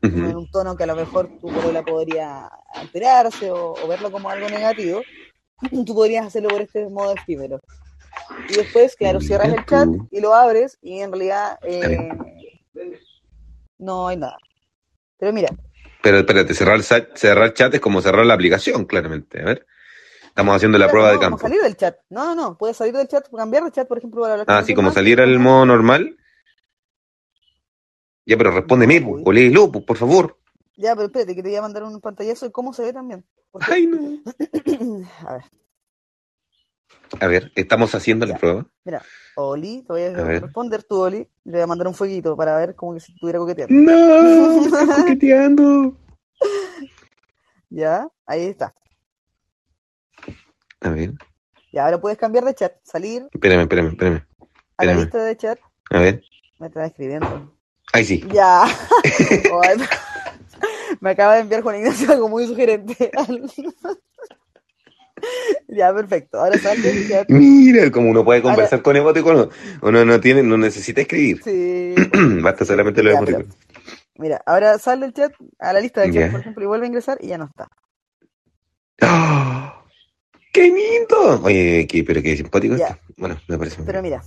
en un tono que a lo mejor tu la podría alterarse o, o verlo como algo negativo, tú podrías hacerlo por este modo efímero. Y después, claro, cierras el chat y lo abres y en realidad eh, no hay nada. Pero mira, Pero espérate, cerrar el, cerrar el chat es como cerrar la aplicación, claramente. A ver. Estamos haciendo la Claro, prueba no, de como campo. salir del chat. No, no, no. Puedes salir del chat, cambiar de chat, por ejemplo, para Ah, sí, como más, salir al modo normal. Ya, pero respóndeme, No, o léelo, po, por favor. Ya, pero espérate, que te voy a mandar un pantallazo de cómo se ve también. Porque- Ay, no. a ver, A ver, estamos haciendo la prueba. Oli, te voy a, responder tú, Oli. y Le voy a mandar un fueguito para ver como que si estuviera coqueteando. No, me estás coqueteando. Ya, ahí está. A ver, Ya, ahora puedes cambiar de chat, salir espérame, espérame, espérame. a la lista de chat. A ver. Me está escribiendo. Ahí sí. Ya. Ay, me acaba de enviar Juan Ignacio algo muy sugerente. ya, perfecto. Ahora sal del chat. Mira, como uno puede conversar con emoticonos. Uno no tiene, no necesita escribir. Sí. Basta solamente los Ya, emoticonos. Mira, ahora sal del chat a la lista del chat, Ya. por ejemplo, y vuelve a ingresar y ya no está. ¡Ah! ¡Qué lindo! Oye, qué, pero qué simpático Ya. esto. Bueno, me parece. muy Pero mira,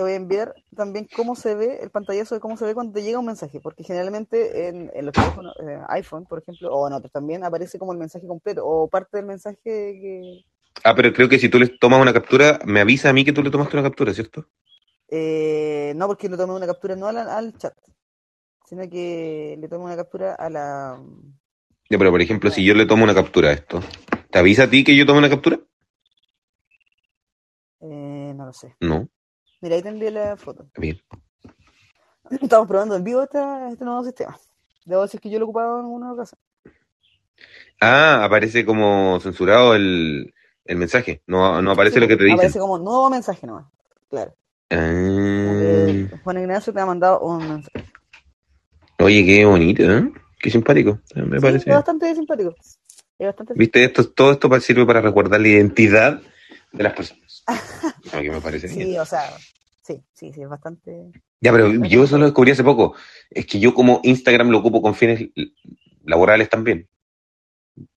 te voy a enviar también cómo se ve, el pantallazo de cómo se ve cuando te llega un mensaje, porque generalmente en, en los teléfonos, eh, iPhone, por ejemplo, o en otros también, aparece como el mensaje completo, o parte del mensaje que... Ah, pero creo que si tú le tomas una captura, me avisa a mí que tú le tomaste una captura, ¿cierto? Eh, no, porque le tomé una captura no al, al chat, sino que le tomé una captura a la... Ya, pero por ejemplo, si yo le tomo una captura a esto, ¿te avisa a ti que yo tomo una captura? Eh, no lo sé. No, Mira, ahí te envié la foto. bien. Estamos probando en vivo esta- este nuevo sistema. Debo decir que yo lo he ocupado en una ocasión. Ah, aparece como censurado el, el mensaje. No, no aparece Sí, lo que te dicen. Aparece como nuevo mensaje nomás. Claro. Ah, Juan Ignacio te ha mandado un mensaje. oye, qué bonito, ¿eh? Qué simpático. Me Sí, parece. es bastante simpático. Es bastante ¿Viste? Esto, todo esto sirve para recordar la identidad de las personas. Lo que me parece bien. Sí, o sea, sí, sí, sí, es bastante. Ya, pero yo eso lo descubrí hace poco. Es que yo como Instagram lo ocupo con fines laborales también.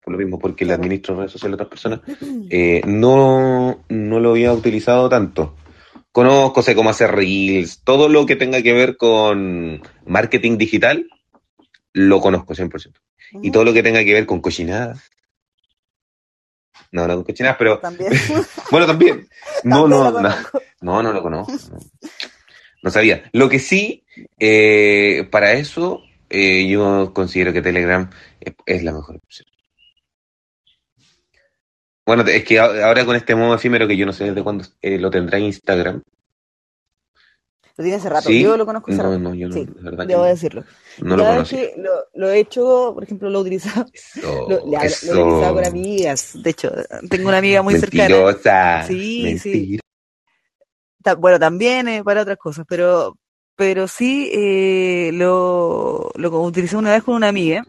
Por lo mismo, porque le administro redes sociales a otras personas. Eh, no, no lo había utilizado tanto. Conozco, sé cómo hacer reels, todo lo que tenga que ver con marketing digital, lo conozco 100%. Y todo lo que tenga que ver con cochinadas. No, no con cochinadas, pero También. bueno, también. No, También no, no, no, no lo conozco. No, No sabía. Lo que sí, eh, para eso, eh, yo considero que Telegram es, es la mejor opción. Bueno, es que ahora con este modo efímero que yo no sé desde cuándo eh, lo tendrá Instagram. Lo tiene hace rato. ¿Sí? Yo lo conozco hace No, rato. no, yo no, Sí, verdad Debo decirlo. no lo conocí. que lo, lo he hecho, por ejemplo, lo he utilizado, Eso, lo, he utilizado con amigas. De hecho, tengo una amiga muy cercana. Mentirosa. Sí, sí. Mentira. Ta- Bueno, también eh, para otras cosas, pero, pero sí eh, lo, lo utilicé una vez con una amiga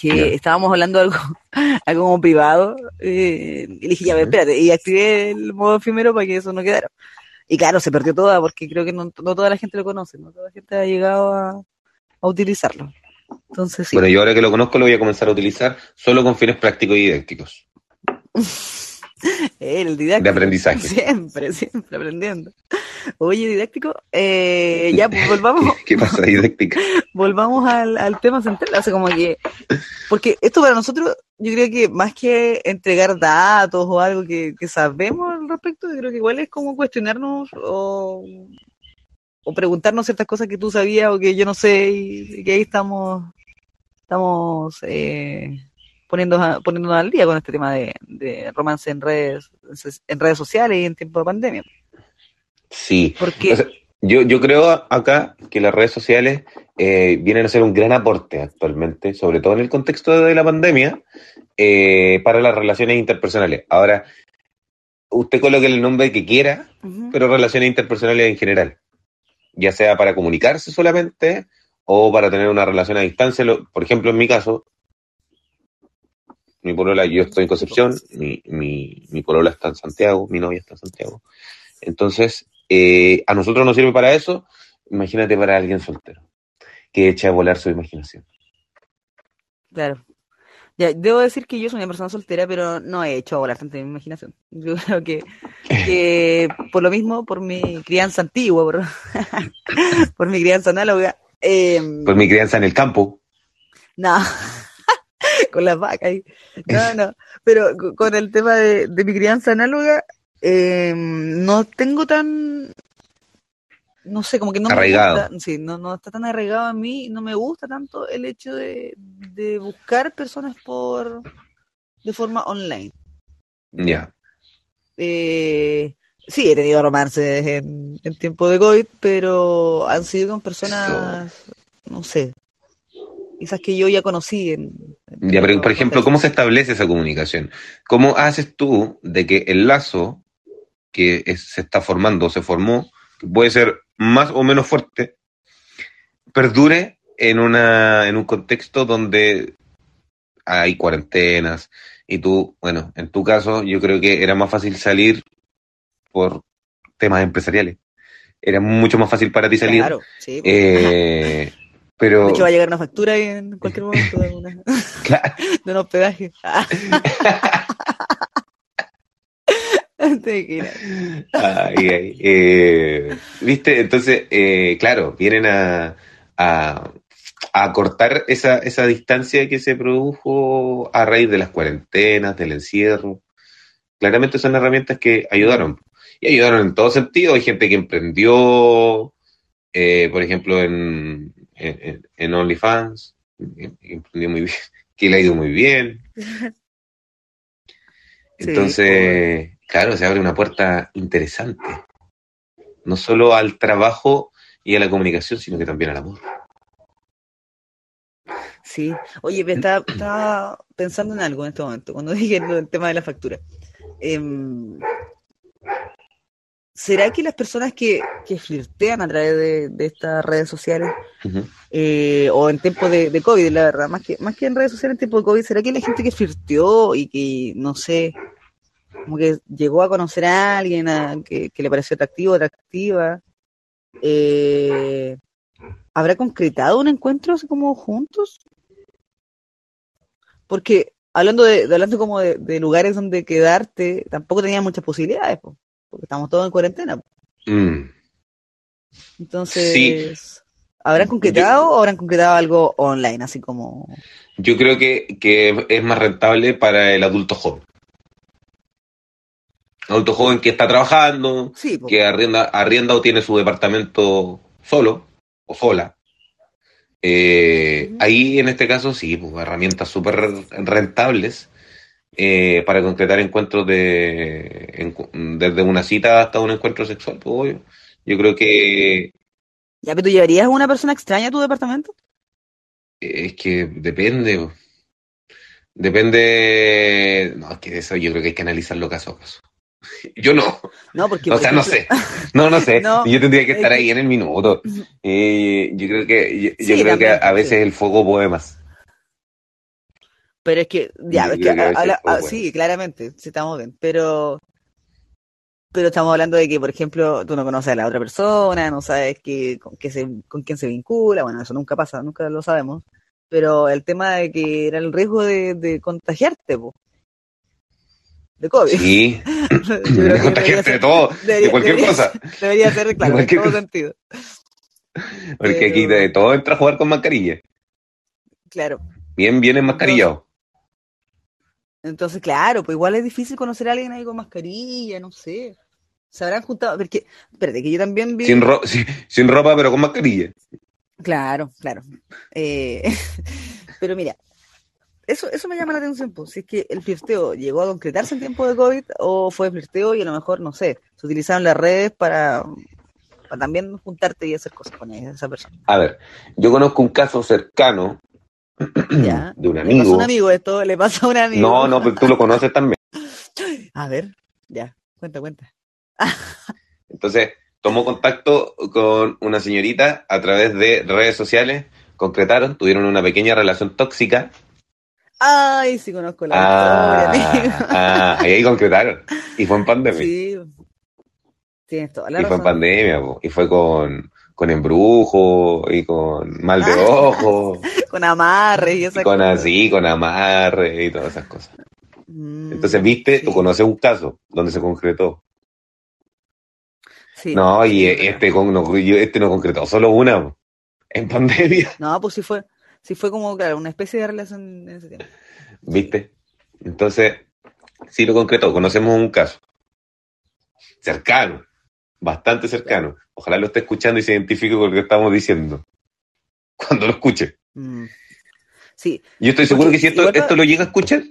que estábamos hablando algo, algo como privado eh, y dije, ya, espérate, y activé el modo efímero para que eso no quedara. Y claro, se perdió toda porque creo que no, no toda la gente lo conoce, no toda la gente ha llegado a, a utilizarlo. Entonces sí. Bueno, yo ahora que lo conozco lo voy a comenzar a utilizar solo con fines prácticos y didácticos. El didáctico. De aprendizaje. Siempre, siempre aprendiendo. Oye, didáctico, eh, ya, pues volvamos, ¿Qué, qué pasa didáctica? volvamos al, al tema central. O sea, como que, porque esto para nosotros, yo creo que más que entregar datos o algo que, que sabemos al respecto, yo creo que igual es como cuestionarnos o, o preguntarnos ciertas cosas que tú sabías o que yo no sé y, y que ahí estamos, estamos eh, poniendo, poniéndonos al día con este tema de, de romance en redes, en redes sociales y en tiempo de pandemia. Sí. Porque O sea, yo, yo creo acá que las redes sociales eh, vienen a ser un gran aporte actualmente, sobre todo en el contexto de la pandemia, eh, para las relaciones interpersonales. Ahora, usted coloque el nombre que quiera, pero relaciones interpersonales en general, ya sea para comunicarse solamente o para tener una relación a distancia. Lo- por ejemplo, en mi caso, mi polola, yo estoy en Concepción, mi, mi, mi polola está en Santiago, mi novia está en Santiago. Entonces, eh, a nosotros nos sirve para eso, imagínate para alguien soltero, que eche a volar su imaginación. Claro. Ya, debo decir que yo soy una persona soltera, pero no he hecho volar tanta mi imaginación. Yo creo que, que por lo mismo, por mi crianza antigua, por, por mi crianza análoga, eh, Por mi crianza en el campo, no, con las vacas. No, no, pero co- con el tema de, de mi crianza análoga, eh, no tengo tan, no sé, como que no Arraigado. me gusta, sí, no, no está tan arraigado en mí, no me gusta tanto el hecho de, de buscar personas por, de forma online. ya. Eh, sí, he tenido romances en, en tiempo de COVID, pero han sido con personas, no sé, quizás que yo ya conocí en... en Ya, pero, por ejemplo. ¿cómo se establece esa comunicación? ¿Cómo haces tú de que el lazo que es- se está formando se formó, puede ser más o menos fuerte, perdure en, una, en un contexto donde hay cuarentenas y tú, bueno, en tu caso yo creo que era más fácil salir por temas empresariales. Era mucho más fácil para ti salir. Claro, sí. eh, pero... De hecho, va a llegar una factura en cualquier momento de, una- Claro. de un hospedaje. Eh, ¿Viste? Entonces, eh, claro, vienen a, a, a cortar esa, esa distancia que se produjo a raíz de las cuarentenas, del encierro. Claramente son herramientas que ayudaron. Y ayudaron en todo sentido. Hay gente que emprendió, eh, por ejemplo, en, en, en OnlyFans, emprendió muy bien, que le ha ido muy bien. Sí, Entonces, claro, se abre una puerta interesante. No solo al trabajo y a la comunicación, sino que también al amor. Sí. Oye, estaba, estaba pensando en algo en este momento, cuando dije del tema de la factura. Em, ¿será que las personas que, que flirtean a través de, de estas redes sociales eh, o en tiempos de, de COVID, la verdad, más que, más que en redes sociales en tiempos de COVID, ¿será que la gente que flirteó y que, no sé, como que llegó a conocer a alguien a- que, que le pareció atractivo, atractiva, eh, ¿habrá concretado un encuentro así como juntos? Porque hablando de, hablando como de, de lugares donde quedarte, tampoco tenía muchas posibilidades, po, porque estamos todos en cuarentena. Mm. Entonces, ¿habrán concretado o habrán concretado algo online, así como... Yo creo que, que es más rentable para el adulto joven. Adulto joven que está trabajando, Sí, que arrienda, arrienda o tiene su departamento solo o sola. Eh, ahí en este caso sí, pues, herramientas súper rentables eh, para concretar encuentros de desde una cita hasta un encuentro sexual, pues obvio. Yo creo que ¿Ya, pero tú llevarías a una persona extraña a tu departamento? es que depende. Depende. No, es que eso yo creo que hay que analizarlo caso a caso. Yo no. No, porque... O sea, no sé. No, no sé. No, yo tendría que es estar que- ahí en el minuto. Eh, yo creo que, yo, yo Sí, creo que a veces sí. el fuego puede más. Pero es que, ya, Yo es que, creo que a a- veces a la- fue a- bueno. sí, claramente, sí estamos bien, pero, pero estamos hablando de que, por ejemplo, tú no conoces a la otra persona, no sabes que, con, qué se, con quién se vincula, bueno, eso nunca pasa, nunca lo sabemos, pero el tema de que era el riesgo de, de contagiarte, po, de COVID. Sí, de de cualquier debería cosa. Debería ser, claro, en cualquier todo cosa. sentido, Porque aquí de todo entra a jugar con mascarilla. claro. Bien, bien enmascarillado. Entonces, claro, pues igual es difícil conocer a alguien ahí con mascarilla, no sé. Se habrán juntado, porque, espérate, que yo también vi... Sin, ro- sin, sin ropa, pero con mascarilla. Claro, claro. Eh, pero mira, eso, eso me llama la atención, pues, si es que el flirteo llegó a concretarse en tiempo de COVID o fue flirteo y a lo mejor, no sé, se utilizaron las redes para, para también juntarte y hacer cosas con esa persona. A ver, yo conozco un caso cercano Ya. de un Le pasó a amigo. un amigo esto, le pasa a un amigo. No, no, pero tú lo conoces también. A ver, ya, cuenta, cuenta. Entonces, tomó contacto con una señorita a través de redes sociales, concretaron, tuvieron una pequeña relación tóxica. Ay, sí conozco la Ah, historia, amigo. ah, y ahí concretaron. Y fue en pandemia. Sí, tienes toda la y fue en pandemia, po. y fue con, con embrujo, y con mal de Ah. ojo, Con amarres y y esas con cosas. así, con amarre y todas esas cosas. Mm, Entonces, viste, sí, tú conoces un caso donde se concretó. sí, no, y sí, verdad. este, con- no, este no concretó solo una, po. en pandemia, No, pues sí fue, sí fue como, claro, una especie de relación en ese tiempo. ¿viste? Entonces, sí lo concretó, conocemos un caso cercano, bastante cercano. Ojalá lo esté escuchando y se identifique con lo que estamos diciendo. Cuando lo escuche. Mm. Sí, Yo estoy seguro que si esto, esto lo llega a escuchar,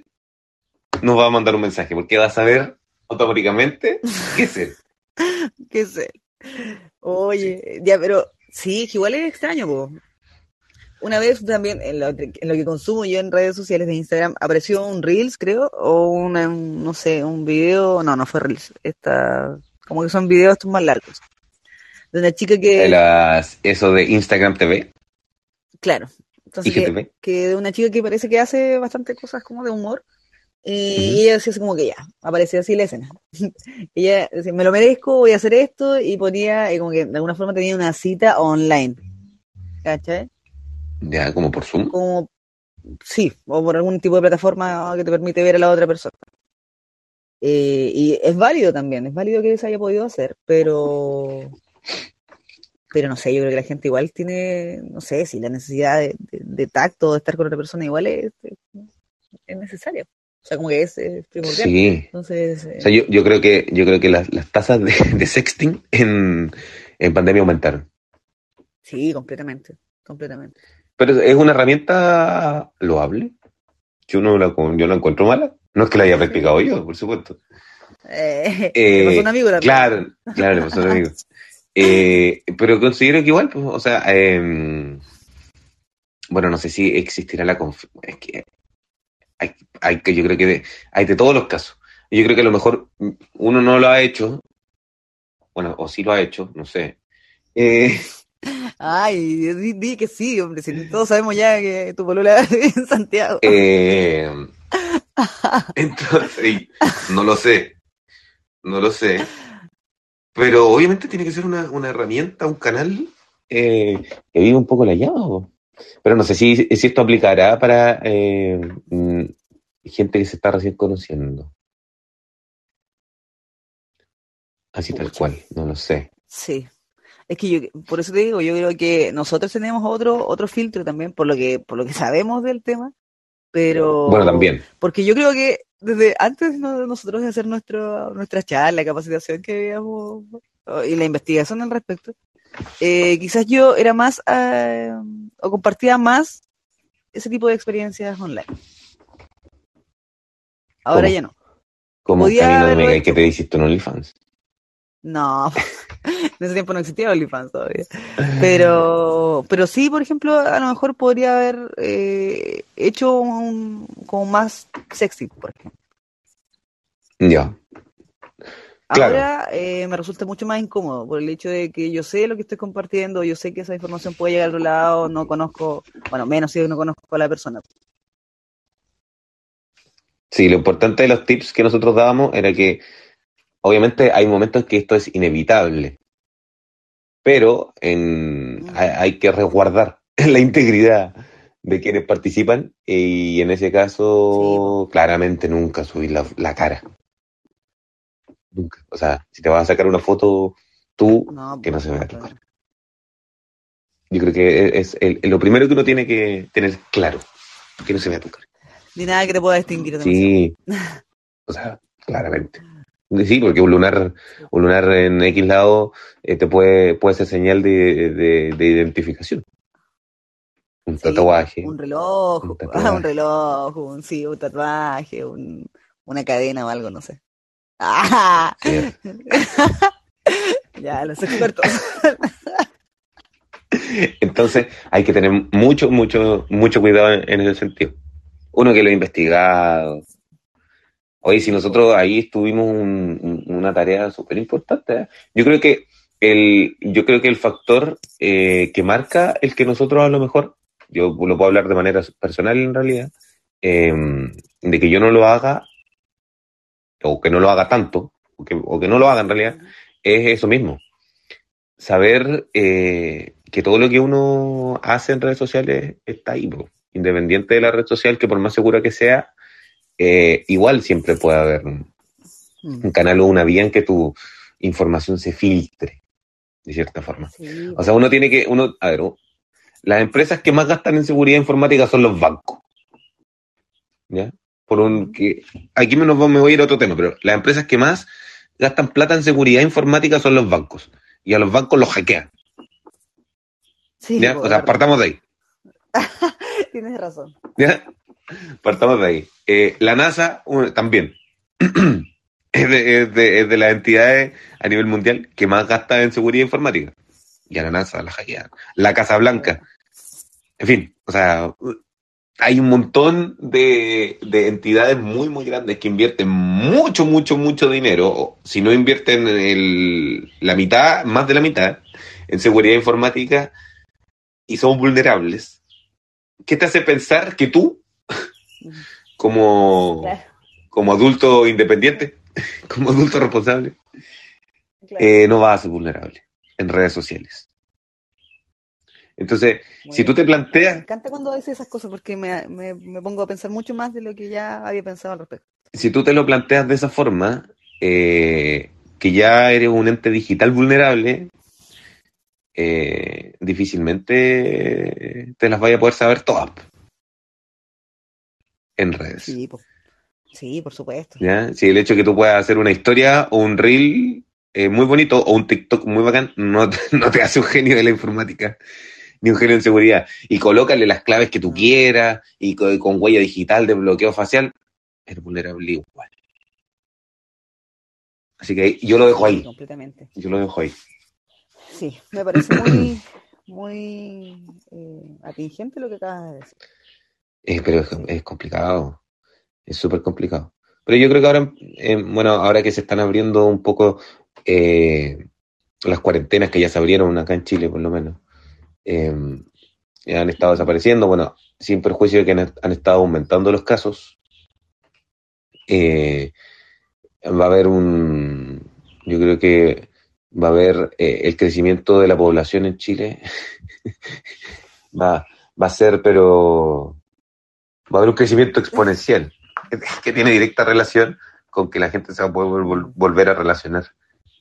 nos va a mandar un mensaje, porque va a saber automáticamente qué es él. qué sé. Oye, ya, pero sí, que igual es extraño, po. Una vez también, en lo, en lo que consumo yo en redes sociales de Instagram, apareció un Reels, creo, o una, un, no sé, un video, no, no fue Reels, esta, como que son videos estos más largos. De una chica que, Las- eso de Instagram TV, claro, entonces que, de una chica que parece que hace bastante cosas como de humor. Y Ujú. ella decía así como que ya, aparecía así la escena. ella decía, me lo merezco, voy a hacer esto, y ponía, y como que de alguna forma tenía una cita online. ¿Cachai? Ya, como por Zoom. Como, sí, o por algún tipo de plataforma que te permite ver a la otra persona. Eh, y es válido también, es válido que se haya podido hacer, pero pero no sé, yo creo que la gente igual tiene, no sé, si la necesidad de, de, de tacto, de estar con otra persona igual es, es necesaria. O sea, como que es, es primordial. Sí. Entonces, eh, O sea, yo, yo creo que, yo creo que las, las tasas de, de sexting en, en pandemia aumentaron. sí, completamente, completamente. Pero es una herramienta loable. Yo no la, yo la encuentro mala. No es que la haya practicado yo, por supuesto. Eh, Eh, pasó un amigo. Claro, claro, le pasó un amigo. Eh, pero considero que igual, pues, o sea, eh, bueno, no sé si existirá la confianza. Es que hay, hay que, yo creo que de- hay de todos los casos. Yo creo que a lo mejor uno no lo ha hecho, bueno, o sí lo ha hecho, no sé. Eh, Ay, di, di que sí, hombre, si todos sabemos ya que tu polola vive en Santiago. eh, entonces, no lo sé, no lo sé. Pero obviamente tiene que ser una, una herramienta, un canal eh, que vive un poco la llama. Pero no sé si, si esto aplicará para eh, mm, gente que se está recién conociendo. Así tal cual, no lo sé. Sí. Es que yo, por eso te digo, yo creo que nosotros tenemos otro, otro filtro también, por lo que, por lo que sabemos del tema, pero Bueno, también. porque yo creo que desde antes de nosotros de hacer nuestro, nuestra charla, capacitación que habíamos y la investigación al respecto, eh, quizás yo era más eh, o compartía más ese tipo de experiencias online. Ahora ¿Cómo? ya no. Como Camino de Mega hecho. que te hiciste en OnlyFans. No, en ese tiempo no existía OnlyFans todavía. Pero, pero sí, por ejemplo, a lo mejor podría haber eh, hecho un como más sexy, por ejemplo. Ya. Claro. Ahora eh, me resulta mucho más incómodo por el hecho de que yo sé lo que estoy compartiendo, yo sé que esa información puede llegar a otro lado, no conozco, bueno, menos si no conozco a la persona. Sí, lo importante de los tips que nosotros dábamos era que obviamente hay momentos en que esto es inevitable, pero en, hay, hay que resguardar la integridad de quienes participan y en ese caso claramente nunca subir la, la cara. Nunca. O sea, si te vas a sacar una foto tú, No, que no se vea tu cara. Yo creo que es el- lo primero que uno tiene que tener claro, que no se vea tu cara. Ni nada que te pueda distinguir. Sí, o sea, claramente. Sí, porque un lunar, un lunar en X lado eh, te puede, puede ser señal de, de, de identificación. Un Sí, tatuaje. Un reloj, Un un, tatuaje. un reloj, un, sí, un tatuaje, un, una cadena o algo, no sé. ¡Ah! sí. Ya, los expertos. Entonces hay que tener mucho, mucho, mucho cuidado en, en ese sentido. Uno que lo ha investigado. Oye, si nosotros ahí estuvimos un- un- una tarea súper importante. ¿eh? Yo creo que el, yo creo que el factor eh, que marca el que nosotros a lo mejor, yo lo puedo hablar de manera personal en realidad, eh, de que yo no lo haga, o que no lo haga tanto, o que, o que no lo haga en realidad, es eso mismo. Saber eh, que todo lo que uno hace en redes sociales está ahí, independiente de la red social, que por más segura que sea, eh, igual siempre puede haber un, Mm, un canal o una vía en que tu información se filtre, de cierta forma. sí, O sea, uno tiene que, uno, a ver, las empresas que más gastan en seguridad informática son los bancos. ¿Ya? Por un que aquí me, nos, me voy a ir a otro tema, pero las empresas que más gastan plata en seguridad informática son los bancos. Y a los bancos los hackean. sí, ¿ya? O sea, partamos de ahí. Tienes razón. Partamos de ahí. Eh, la NASA también. es, de, de- de las entidades a nivel mundial que más gasta en seguridad informática. Y a la NASA la hackean. La Casa Blanca. En fin, o sea, hay un montón de, de entidades muy, muy grandes que invierten mucho, mucho, mucho dinero. Si no invierten la mitad, más de la mitad, en seguridad informática y son vulnerables. ¿Qué te hace pensar que tú, como, Claro, como adulto independiente, como adulto responsable, claro. eh, no vas a ser vulnerable en redes sociales? Entonces, Muy si tú te bien. Me planteas, encanta cuando dices esas cosas porque me, me, me pongo a pensar mucho más de lo que ya había pensado al respecto. si tú te lo planteas de esa forma, eh, que ya eres un ente digital vulnerable, eh, difícilmente te las vaya a poder saber todas en redes. Sí, po- sí, por supuesto. ¿ya? El hecho de que tú puedas hacer una historia o un reel eh, muy bonito o un TikTok muy bacán no, te- no te hace un genio de la informática ni un genio en seguridad. Y colócale las claves que tú quieras y co- con, huella digital de bloqueo facial, es vulnerable igual. Así que yo lo dejo Sí, ahí. completamente. Yo lo dejo ahí. Sí, me parece muy, muy eh, atingente lo que acabas de decir. Eh, pero es, es complicado, es súper complicado. Pero yo creo que ahora, eh, bueno, ahora que se están abriendo un poco eh, las cuarentenas que ya se abrieron acá en Chile, por lo menos, eh, han estado desapareciendo, bueno, sin perjuicio de que han, han estado aumentando los casos, eh, va a haber un, yo creo que va a haber eh, el crecimiento de la población en Chile, va, va a ser, pero va a haber un crecimiento exponencial que tiene directa relación con que la gente se va a poder vol- volver a relacionar,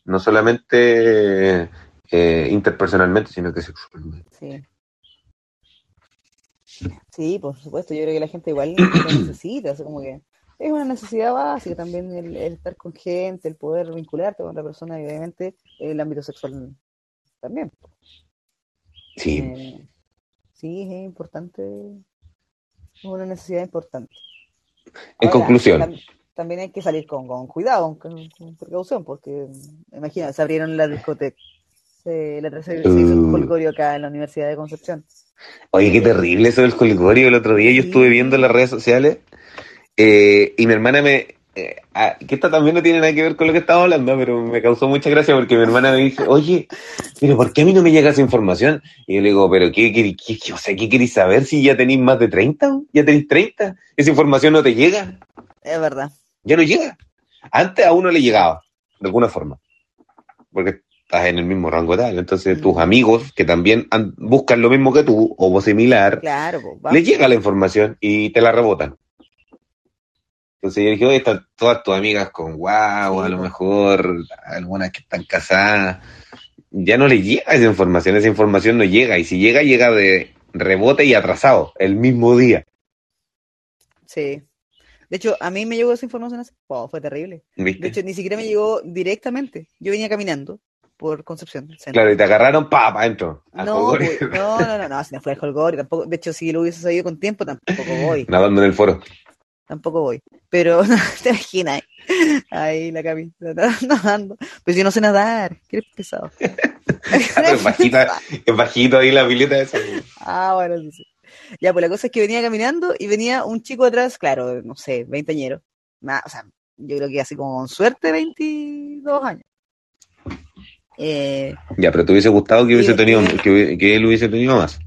no solamente eh, interpersonalmente, sino que sexualmente. Sí. Por supuesto, yo creo que la gente igual lo necesita, como que es una necesidad básica también el, el estar con gente, el poder vincularte con otra persona y obviamente el ámbito sexual también. Sí, Eh, sí, es importante, es una necesidad importante. en Ahora, conclusión, tam- también hay que salir con, con cuidado, con, con precaución, porque imagina, se abrieron las discotecas. Se, la tercera se hizo un Uh. colgorio acá en la Universidad de Concepción. oye, qué terrible eso del colgorio. El otro día yo estuve viendo en las redes sociales eh, y mi hermana me... eh, ah, que esto también no tiene nada que ver con lo que estamos hablando, pero me causó mucha gracia porque mi hermana me dice, oye, pero ¿por qué a mí no me llega esa información? Y yo le digo, pero ¿qué, qué, qué, qué- o sea, ¿qué queréis saber si ya tenéis más de 30? ¿Ya tenéis 30? Esa información no te llega. Es verdad. ya no llega. Antes a uno le llegaba, de alguna forma, porque estás en el mismo rango etario. Entonces, tus Mm. amigos que también an- buscan lo mismo que tú o similar, Claro, pues, les llega la información y te la rebotan. Entonces yo dije, oye, están todas tus amigas con guau, a lo mejor algunas que están casadas. Ya no les llega esa información, esa información no llega. Y si llega, llega de rebote y atrasado, el mismo día. Sí. De hecho, a mí me llegó esa información hace oh, fue terrible. De hecho, ni siquiera me llegó directamente. Yo venía caminando por Concepción. centro. Claro, y te agarraron pa, pa adentro. No, pues, no, no, no, no, si no fue al Holgorio, tampoco, de hecho, si lo hubiese sabido con tiempo, tampoco voy, Nadando en el foro. Tampoco voy. Pero, no, te imaginas, ahí la Cami, nadando. Pues yo no sé nadar, eres pesado. es bajita. Es bajito ahí la pileta esa. Ah, bueno, sí, sí. Ya, pues la cosa es que venía caminando y venía un chico atrás, claro, no sé, veinteañero. O sea, yo creo que así como con suerte, 22 años. Eh, Ya, pero te hubiese gustado que hubiese tenido, que él hubiese tenido más.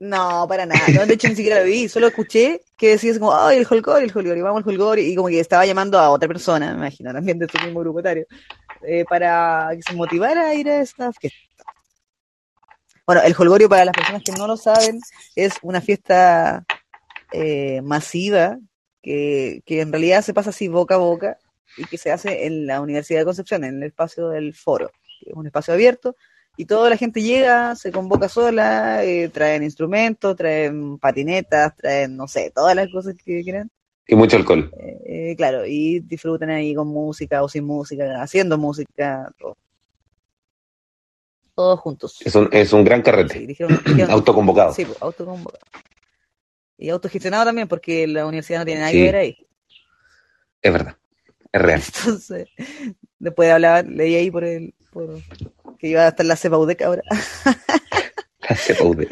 No, para nada. No, de hecho, ni siquiera lo vi. Solo escuché que decía así como, ay, el Holgorio, el Holgorio, vamos al Holgorio. Y como que estaba llamando a otra persona, me imagino, también de su mismo grupo etario, eh, para que se motivara a ir a esta fiesta. Bueno, el Holgorio, para las personas que no lo saben, es una fiesta eh, masiva que, que en realidad se pasa así boca a boca y que se hace en la Universidad de Concepción, en el espacio del foro, que es un espacio abierto, y toda la gente llega, se convoca sola, eh, traen instrumentos, traen patinetas, traen, no sé, todas las cosas que quieran, Y mucho alcohol. eh, claro, y disfrutan ahí con música o sin música, haciendo música, todo. Todos juntos. Es un, es un gran Sí, carrete. dijeron, dijeron- Autoconvocado. Sí, pues, autoconvocado. Y autogestionado también, porque la universidad no tiene nada Sí. que ver ahí. Es verdad. Es real. Entonces, después hablaba, leí ahí por el, por que iba a estar la CEPAUDEC ahora. La CEPAUD.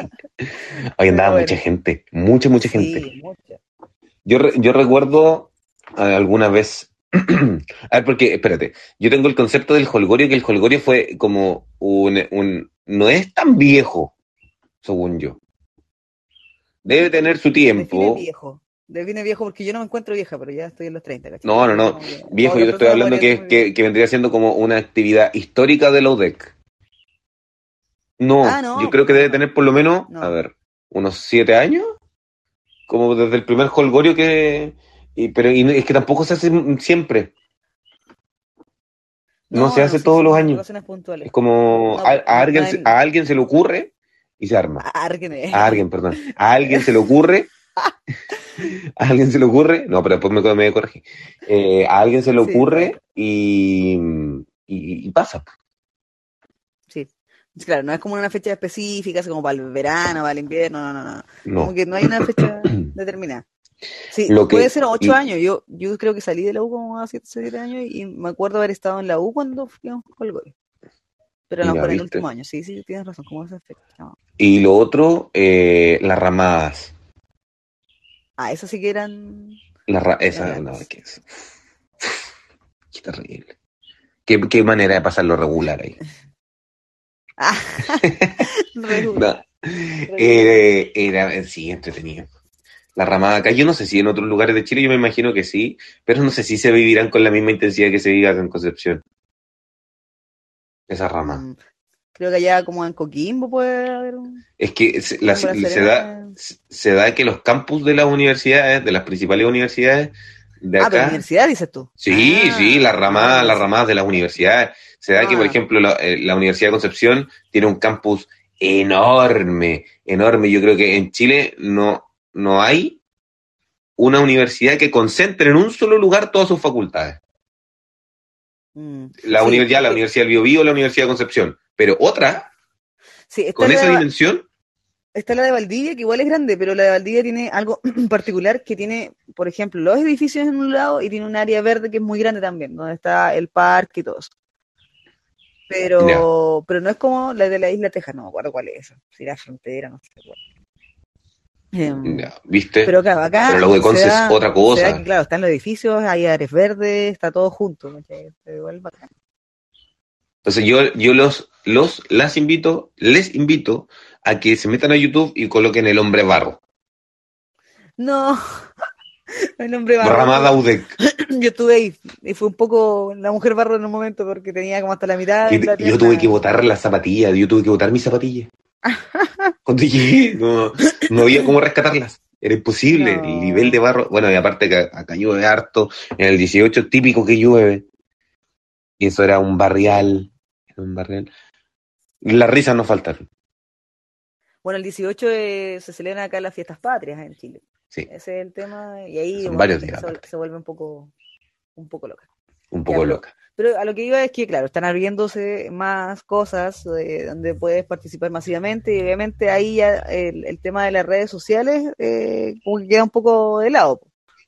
Hoy andaba bueno. mucha gente. Mucha, mucha gente. Sí, mucha. Yo, re- yo recuerdo eh, alguna vez. A ver, porque, espérate, yo tengo el concepto del holgorio, que el holgorio fue como un, un. No es tan viejo, según yo. Debe tener su tiempo. viejo. Define viejo porque yo no me encuentro vieja, pero ya estoy en los 30. ¿cachai? No, no, no. Viejo, yo te estoy hablando que, que, que vendría siendo como una actividad histórica de la UDEC. No, Ah, no, yo creo que debe tener por lo menos, No. a ver, unos siete años, como desde el primer holgorio que, Y, pero y es que tampoco se hace siempre. No, se hace todos los años. Es como a, a alguien, a alguien se le ocurre y se arma. Árguene. A alguien, perdón. A alguien se le ocurre. A alguien se le ocurre. No, pero después me, me corregí. Eh, a alguien se le Sí. ocurre y, y, y pasa. Sí. Claro, no es como una fecha específica, así como para el verano, para el invierno, no, no, no. No. Como que no hay una fecha determinada. Sí, Lo que- puede ser ocho y- años. Yo, yo creo que salí de la U como a siete, siete años y me acuerdo haber estado en la U cuando fuimos con el gol. Pero mejor en el último año. Sí, sí, tienes razón, como esa fecha. No. Y lo otro, eh, las ramadas. Ah, esas sí que eran. La ra- esa, Eran no, que es. Qué terrible. Qué, qué manera de pasarlo regular ahí. Ah, regular. No. Eh, era, sí, entretenido. La ramada acá, yo no sé si en otros lugares de Chile, yo me imagino que sí, pero no sé si se vivirán con la misma intensidad que se vive en Concepción. Esa rama. Creo que allá como en Coquimbo puede haber un. Es que se, la- la se da, se da que los campus de las universidades, de las principales universidades de Ah, pero acá, universidad dices tú. Sí, Ah, sí, las ramadas, ah, las sí. ramadas de las universidades. Se da que, por Ah. ejemplo, la, eh, la Universidad de Concepción tiene un campus enorme, enorme. Yo creo que en Chile no, no hay una universidad que concentre en un solo lugar todas sus facultades. Mm. La Sí, universidad, la porque- Universidad del Biobío, la Universidad de Concepción. Pero otra, Sí, con esa de- dimensión, Está la de Valdivia, que igual es grande, pero la de Valdivia tiene algo particular que tiene, por ejemplo, los edificios en un lado y tiene un área verde que es muy grande también, donde está el parque y todo eso. Pero, pero no es como la de la isla Texas, no me acuerdo cuál es esa, si la frontera, no sé cuál. Em, ya, ¿viste? pero claro, acá Pero U de Conce es otra cosa. da claro, están los edificios, hay áreas verdes, está todo junto. igual bacán. Entonces yo, yo los, los, las invito, les invito a que se metan a YouTube y coloquen el hombre barro. No, el hombre barro. Ramada UDEC. Yo estuve ahí y fue un poco la mujer barro en un momento porque tenía como hasta la mitad. Y la yo tuve que botar las zapatillas, yo tuve que botar mis zapatillas. Cuando llegué, no, no había cómo rescatarlas. Era imposible. No. El nivel de barro. Bueno, y aparte que acá llueve harto. En el 18 es típico que llueve. Y eso era un barrial. Era un barrial. Las risas no faltaron. Bueno, el 18 eh, se celebran acá las fiestas patrias en Chile. Sí, Ese es el tema. Y ahí Son bueno, varios se- días, se, vuelve un poco, un poco loca. un Ya, poco pero- loca. Pero a lo que iba es que, claro, están abriéndose más cosas eh, donde puedes participar masivamente y obviamente ahí ya el, el tema de las redes sociales eh, como que queda un poco de lado,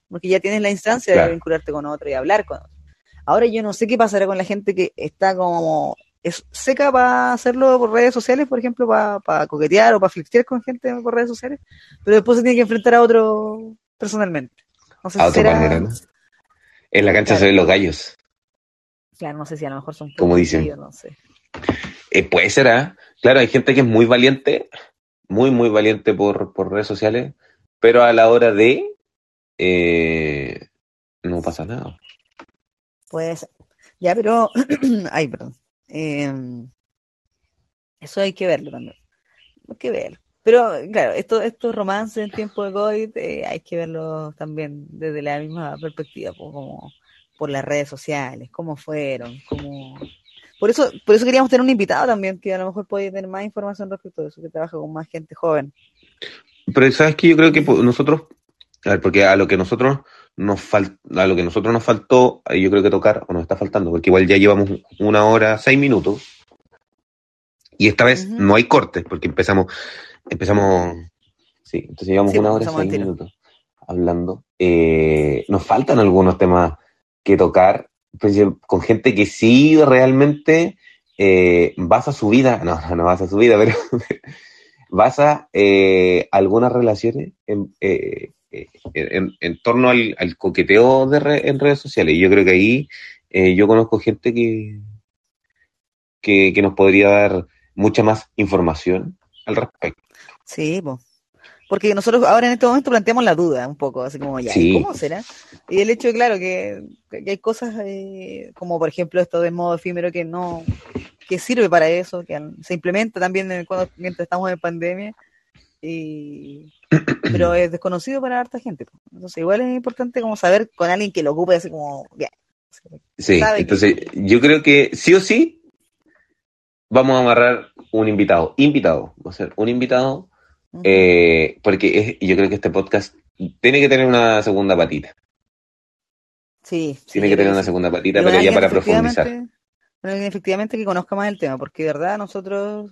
porque ya tienes la instancia Claro. de vincularte con otro y hablar con otro. Ahora yo no sé qué pasará con la gente que está como es seca para hacerlo por redes sociales, por ejemplo, para coquetear o para flirtear con gente por redes sociales, pero después se tiene que enfrentar a otro personalmente. No sé A si será- manera, ¿no? En la cancha Claro. se ven los gallos. Claro, no sé si a lo mejor son Como dicen. tíos, no sé. Eh, puede ser, ¿ah? Claro, hay gente que es muy valiente, muy, muy valiente por, por redes sociales, pero a la hora de... eh, no pasa nada. Pues, ya, pero, ay, perdón. Eh, eso hay que verlo también. Hay que verlo. Pero, claro, esto, estos romances en tiempo de COVID eh, hay que verlos también desde la misma perspectiva, po, como por las redes sociales, cómo fueron, cómo... Por eso, por eso queríamos tener un invitado también, que a lo mejor puede tener más información respecto a eso, que trabaja con más gente joven. Pero sabes que yo creo que nosotros, a ver, porque a lo que nosotros nos a lo que nosotros nos faltó, yo creo que tocar, o nos está faltando, porque igual ya llevamos una hora, seis minutos, y esta vez no hay cortes, porque empezamos, empezamos, sí, entonces llevamos Sí, una pues, hora, seis minutos hablando. Eh, nos faltan algunos temas que tocar, pues, con gente que sí realmente eh, basa su vida, no, no, no basa su vida, pero basa eh, algunas relaciones en, eh, en, en torno al, al coqueteo de re- en redes sociales. Y yo creo que ahí eh, yo conozco gente que, que, que nos podría dar mucha más información al respecto. Sí, po. porque nosotros ahora en este momento planteamos la duda un poco, así como, ya, Sí. ¿cómo será? Y el hecho, claro, que, que hay cosas eh, como por ejemplo esto de modo efímero que no, que sirve para eso, que se implementa también cuando, mientras estamos en pandemia, y pero es desconocido para harta gente. Entonces igual es importante como saber con alguien que lo ocupe así como bien. Sí, que- entonces yo creo que sí o sí vamos a amarrar un invitado. Invitado, va a ser un invitado, eh, porque es, yo creo que este podcast tiene que tener una segunda patita. sí, Tiene que tener una segunda patita, pero ya para profundizar. efectivamente que conozca más el tema, porque de verdad nosotros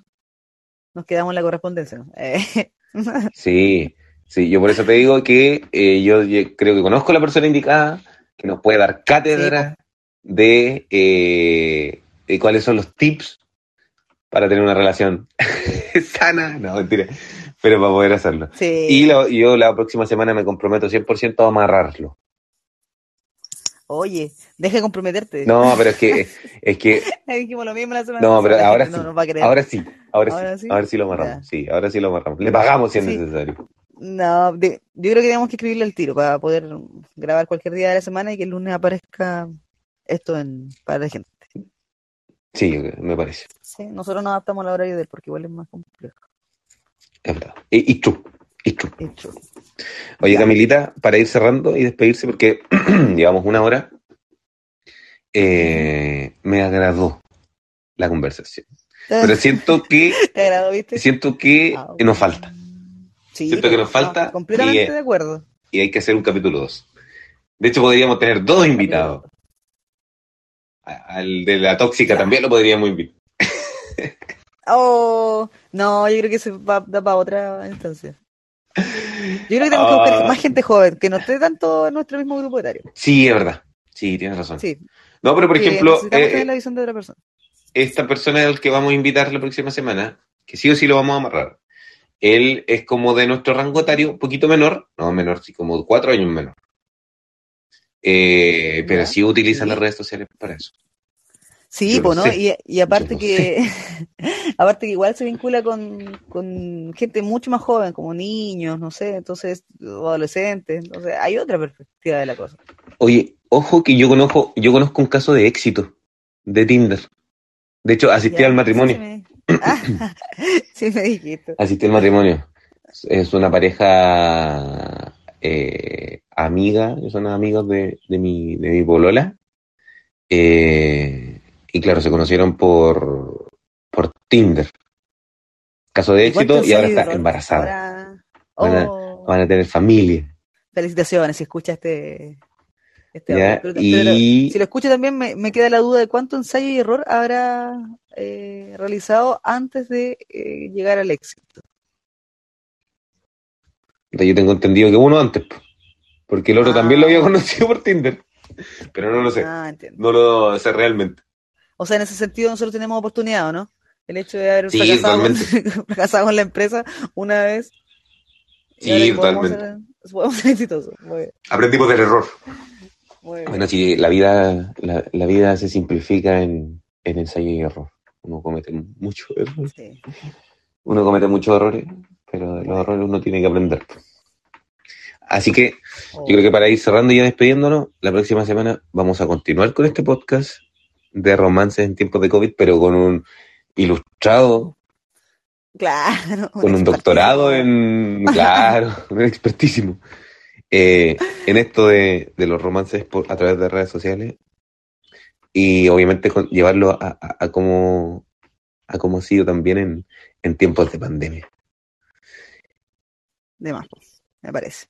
nos quedamos en la correspondencia. Eh, Sí, sí, yo por eso te digo que eh, yo, yo creo que conozco a la persona indicada que nos puede dar cátedra de, eh, de cuáles son los tips para tener una relación sana, no, mentira, pero para poder hacerlo. sí. Y lo- yo la próxima semana me comprometo 100% a amarrarlo. Oye, deja de comprometerte. No, pero es que, es que, Dijimos lo mismo la semana no, pero ahora sí, no ahora sí, ahora ¿Ahora sí, sí? ahora sí lo amarramos, sí, ahora sí lo amarramos. Le pagamos si es Sí. necesario. No, de- yo creo que tenemos que escribirle al tiro para poder grabar cualquier día de la semana y que el lunes aparezca esto en, para la gente. Sí, me parece, Sí, nosotros nos adaptamos a la horario de él porque igual es más complejo. es verdad. Y, y true, y. Oye, Ya. Camilita, para ir cerrando y despedirse, porque llevamos una hora, eh, me agradó la conversación. Pero siento que, ¿Te agradó, viste? siento que Ah, nos falta Sí, siento que nos falta no, completamente y, de acuerdo. y hay que hacer un capítulo 2. De hecho, podríamos tener dos invitados. Al de la tóxica Ya. también lo podríamos invitar. Oh, no, yo creo que se va da para otra instancia. Yo creo que tenemos que buscar Ah. más gente joven, que no esté tanto en nuestro mismo grupo etario. Sí, es verdad. Sí, tienes razón. Sí, No, pero por sí, ejemplo, eh, la visión de otra persona. esta persona al que vamos a invitar la próxima semana, que sí o sí lo vamos a amarrar, él es como de nuestro rango etario, un poquito menor, no menor, sí, como cuatro años menor. Eh, pero sí utiliza sí. las redes sociales para eso. Sí, pues, ¿no? Y, y aparte que aparte que igual se vincula con, con gente mucho más joven, como niños, no sé, entonces, o adolescentes, entonces hay otra perspectiva de la cosa. Oye, ojo que yo conozco, yo conozco un caso de éxito de Tinder. De hecho, asistí Ya, al matrimonio. Sí, me, Ah, sí me dijiste. Asistí al matrimonio. Es una pareja eh, amiga, son amigos de, de mi, de mi polola. Eh, y claro, se conocieron por, por Tinder. Caso de ¿Y cuánto éxito y ahora está embarazada. Ahora- Van Oh, Van a tener familia. felicitaciones si escucha este, este Y si lo escucha también me, me queda la duda de cuánto ensayo y error habrá eh, realizado antes de eh, llegar al éxito. yo tengo entendido que uno antes, po, porque el otro Ah. también lo había conocido por Tinder. Pero no lo sé. Ah. No lo sé realmente. O sea, en ese sentido nosotros tenemos oportunidad, ¿o ¿no? El hecho de haber Sí, fracasado, con, fracasado con la empresa una vez. y Sí, que podemos totalmente. ser- podemos ser exitosos. Muy bien, Aprendimos del error. Bueno, sí, la vida, la, la vida se simplifica en, en ensayo y error. Uno comete muchos errores. Sí. Uno comete muchos errores, pero de los errores uno tiene que aprender. Así que Oh, yo creo que para ir cerrando y ya despidiéndonos, la próxima semana vamos a continuar con este podcast de romances en tiempos de COVID, pero con un ilustrado, Claro. con un doctorado en, claro, un expertísimo, eh, en esto de, de los romances por, a través de redes sociales y obviamente con- llevarlo a, a, a cómo a cómo ha sido también en, en tiempos de pandemia. De más, pues, me parece.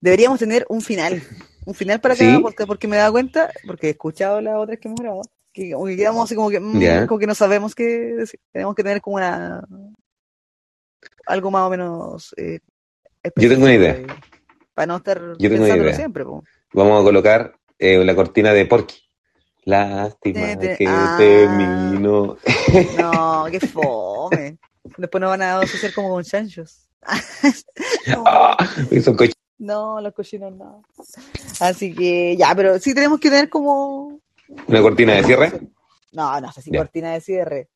Deberíamos tener un final. Un final para ¿Sí? cada podcast, porque me he dado cuenta, porque he escuchado las otras que hemos grabado, que como que quedamos así como que, mm, como que no sabemos qué decir. Tenemos que tener como una algo más o menos eh, Yo tengo una idea. Para no estar Yo tengo una pensándolo idea. siempre. po. Vamos a colocar eh, la cortina de Porky. Lástima que ah. terminó. No, qué fome. Después nos van a asociar como con chanchos. No. Ah, son coch- No, los cochinos no. Así que ya, pero sí tenemos que tener como. Una cortina de cierre. No, no sé si Ya. cortina de cierre.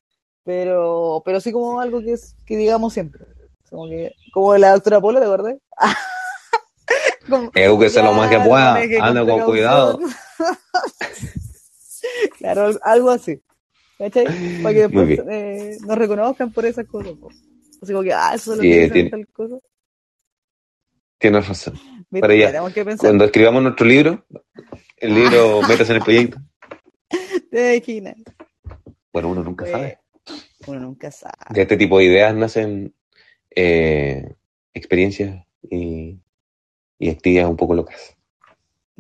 Pero, pero sí como algo que es, que digamos siempre. Como que, como la doctora Polo, ¿te acordás? Edúquese lo más que pueda. Anda con cuidado. claro, algo así. ¿Cachai? Para que después eh, nos reconozcan por esas cosas. po. Así como que, ah, eso es lo Sí, que dicen tiene- tal cosa. Tienes razón. Para pensar. Cuando escribamos nuestro libro, el libro Metas en el proyecto, Te imaginas. bueno, uno nunca Eh, sabe. Uno nunca sabe. De este tipo de ideas nacen eh, experiencias y, y actividades un poco locas.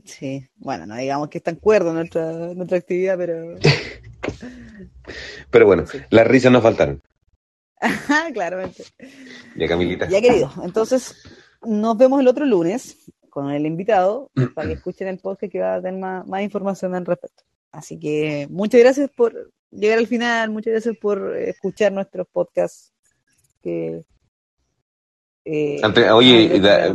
Sí, bueno, no digamos que es tan cuerdo nuestra, nuestra actividad, pero Pero bueno, sí. las risas no faltaron. claramente. Ya, Camilita. Ya querido, entonces nos vemos el otro lunes con el invitado para que escuchen el podcast que va a tener más, más información al respecto. Así que muchas gracias por llegar al final, muchas gracias por escuchar nuestros podcasts que eh, oye, da-.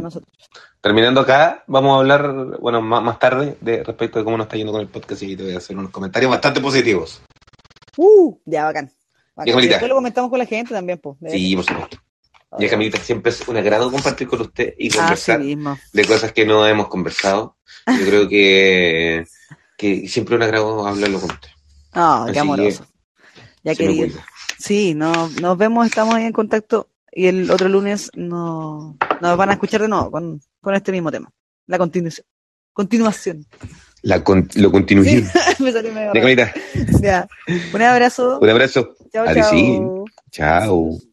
Terminando acá, vamos a hablar, bueno, más, más tarde, de respecto de cómo nos está yendo con el podcast y te voy a hacer unos comentarios bastante positivos. Uh, ya bacán. bacán. Y después lo comentamos con la gente también, pues. Sí, por supuesto. en Ya, Camilita, siempre es un agrado compartir con usted y. Así conversar de cosas que no hemos conversado. Yo creo que, que siempre un agrado hablarlo con usted. Así qué amoroso. Ya Se me querido. Sí, no, nos vemos, estamos ahí en contacto y el otro lunes no, nos van a escuchar de nuevo con, con este mismo tema. La continuación. Continuación. La con- lo continuación. Me salió medio Ya, Ya. Un abrazo. un abrazo. Chao, chao. Chao.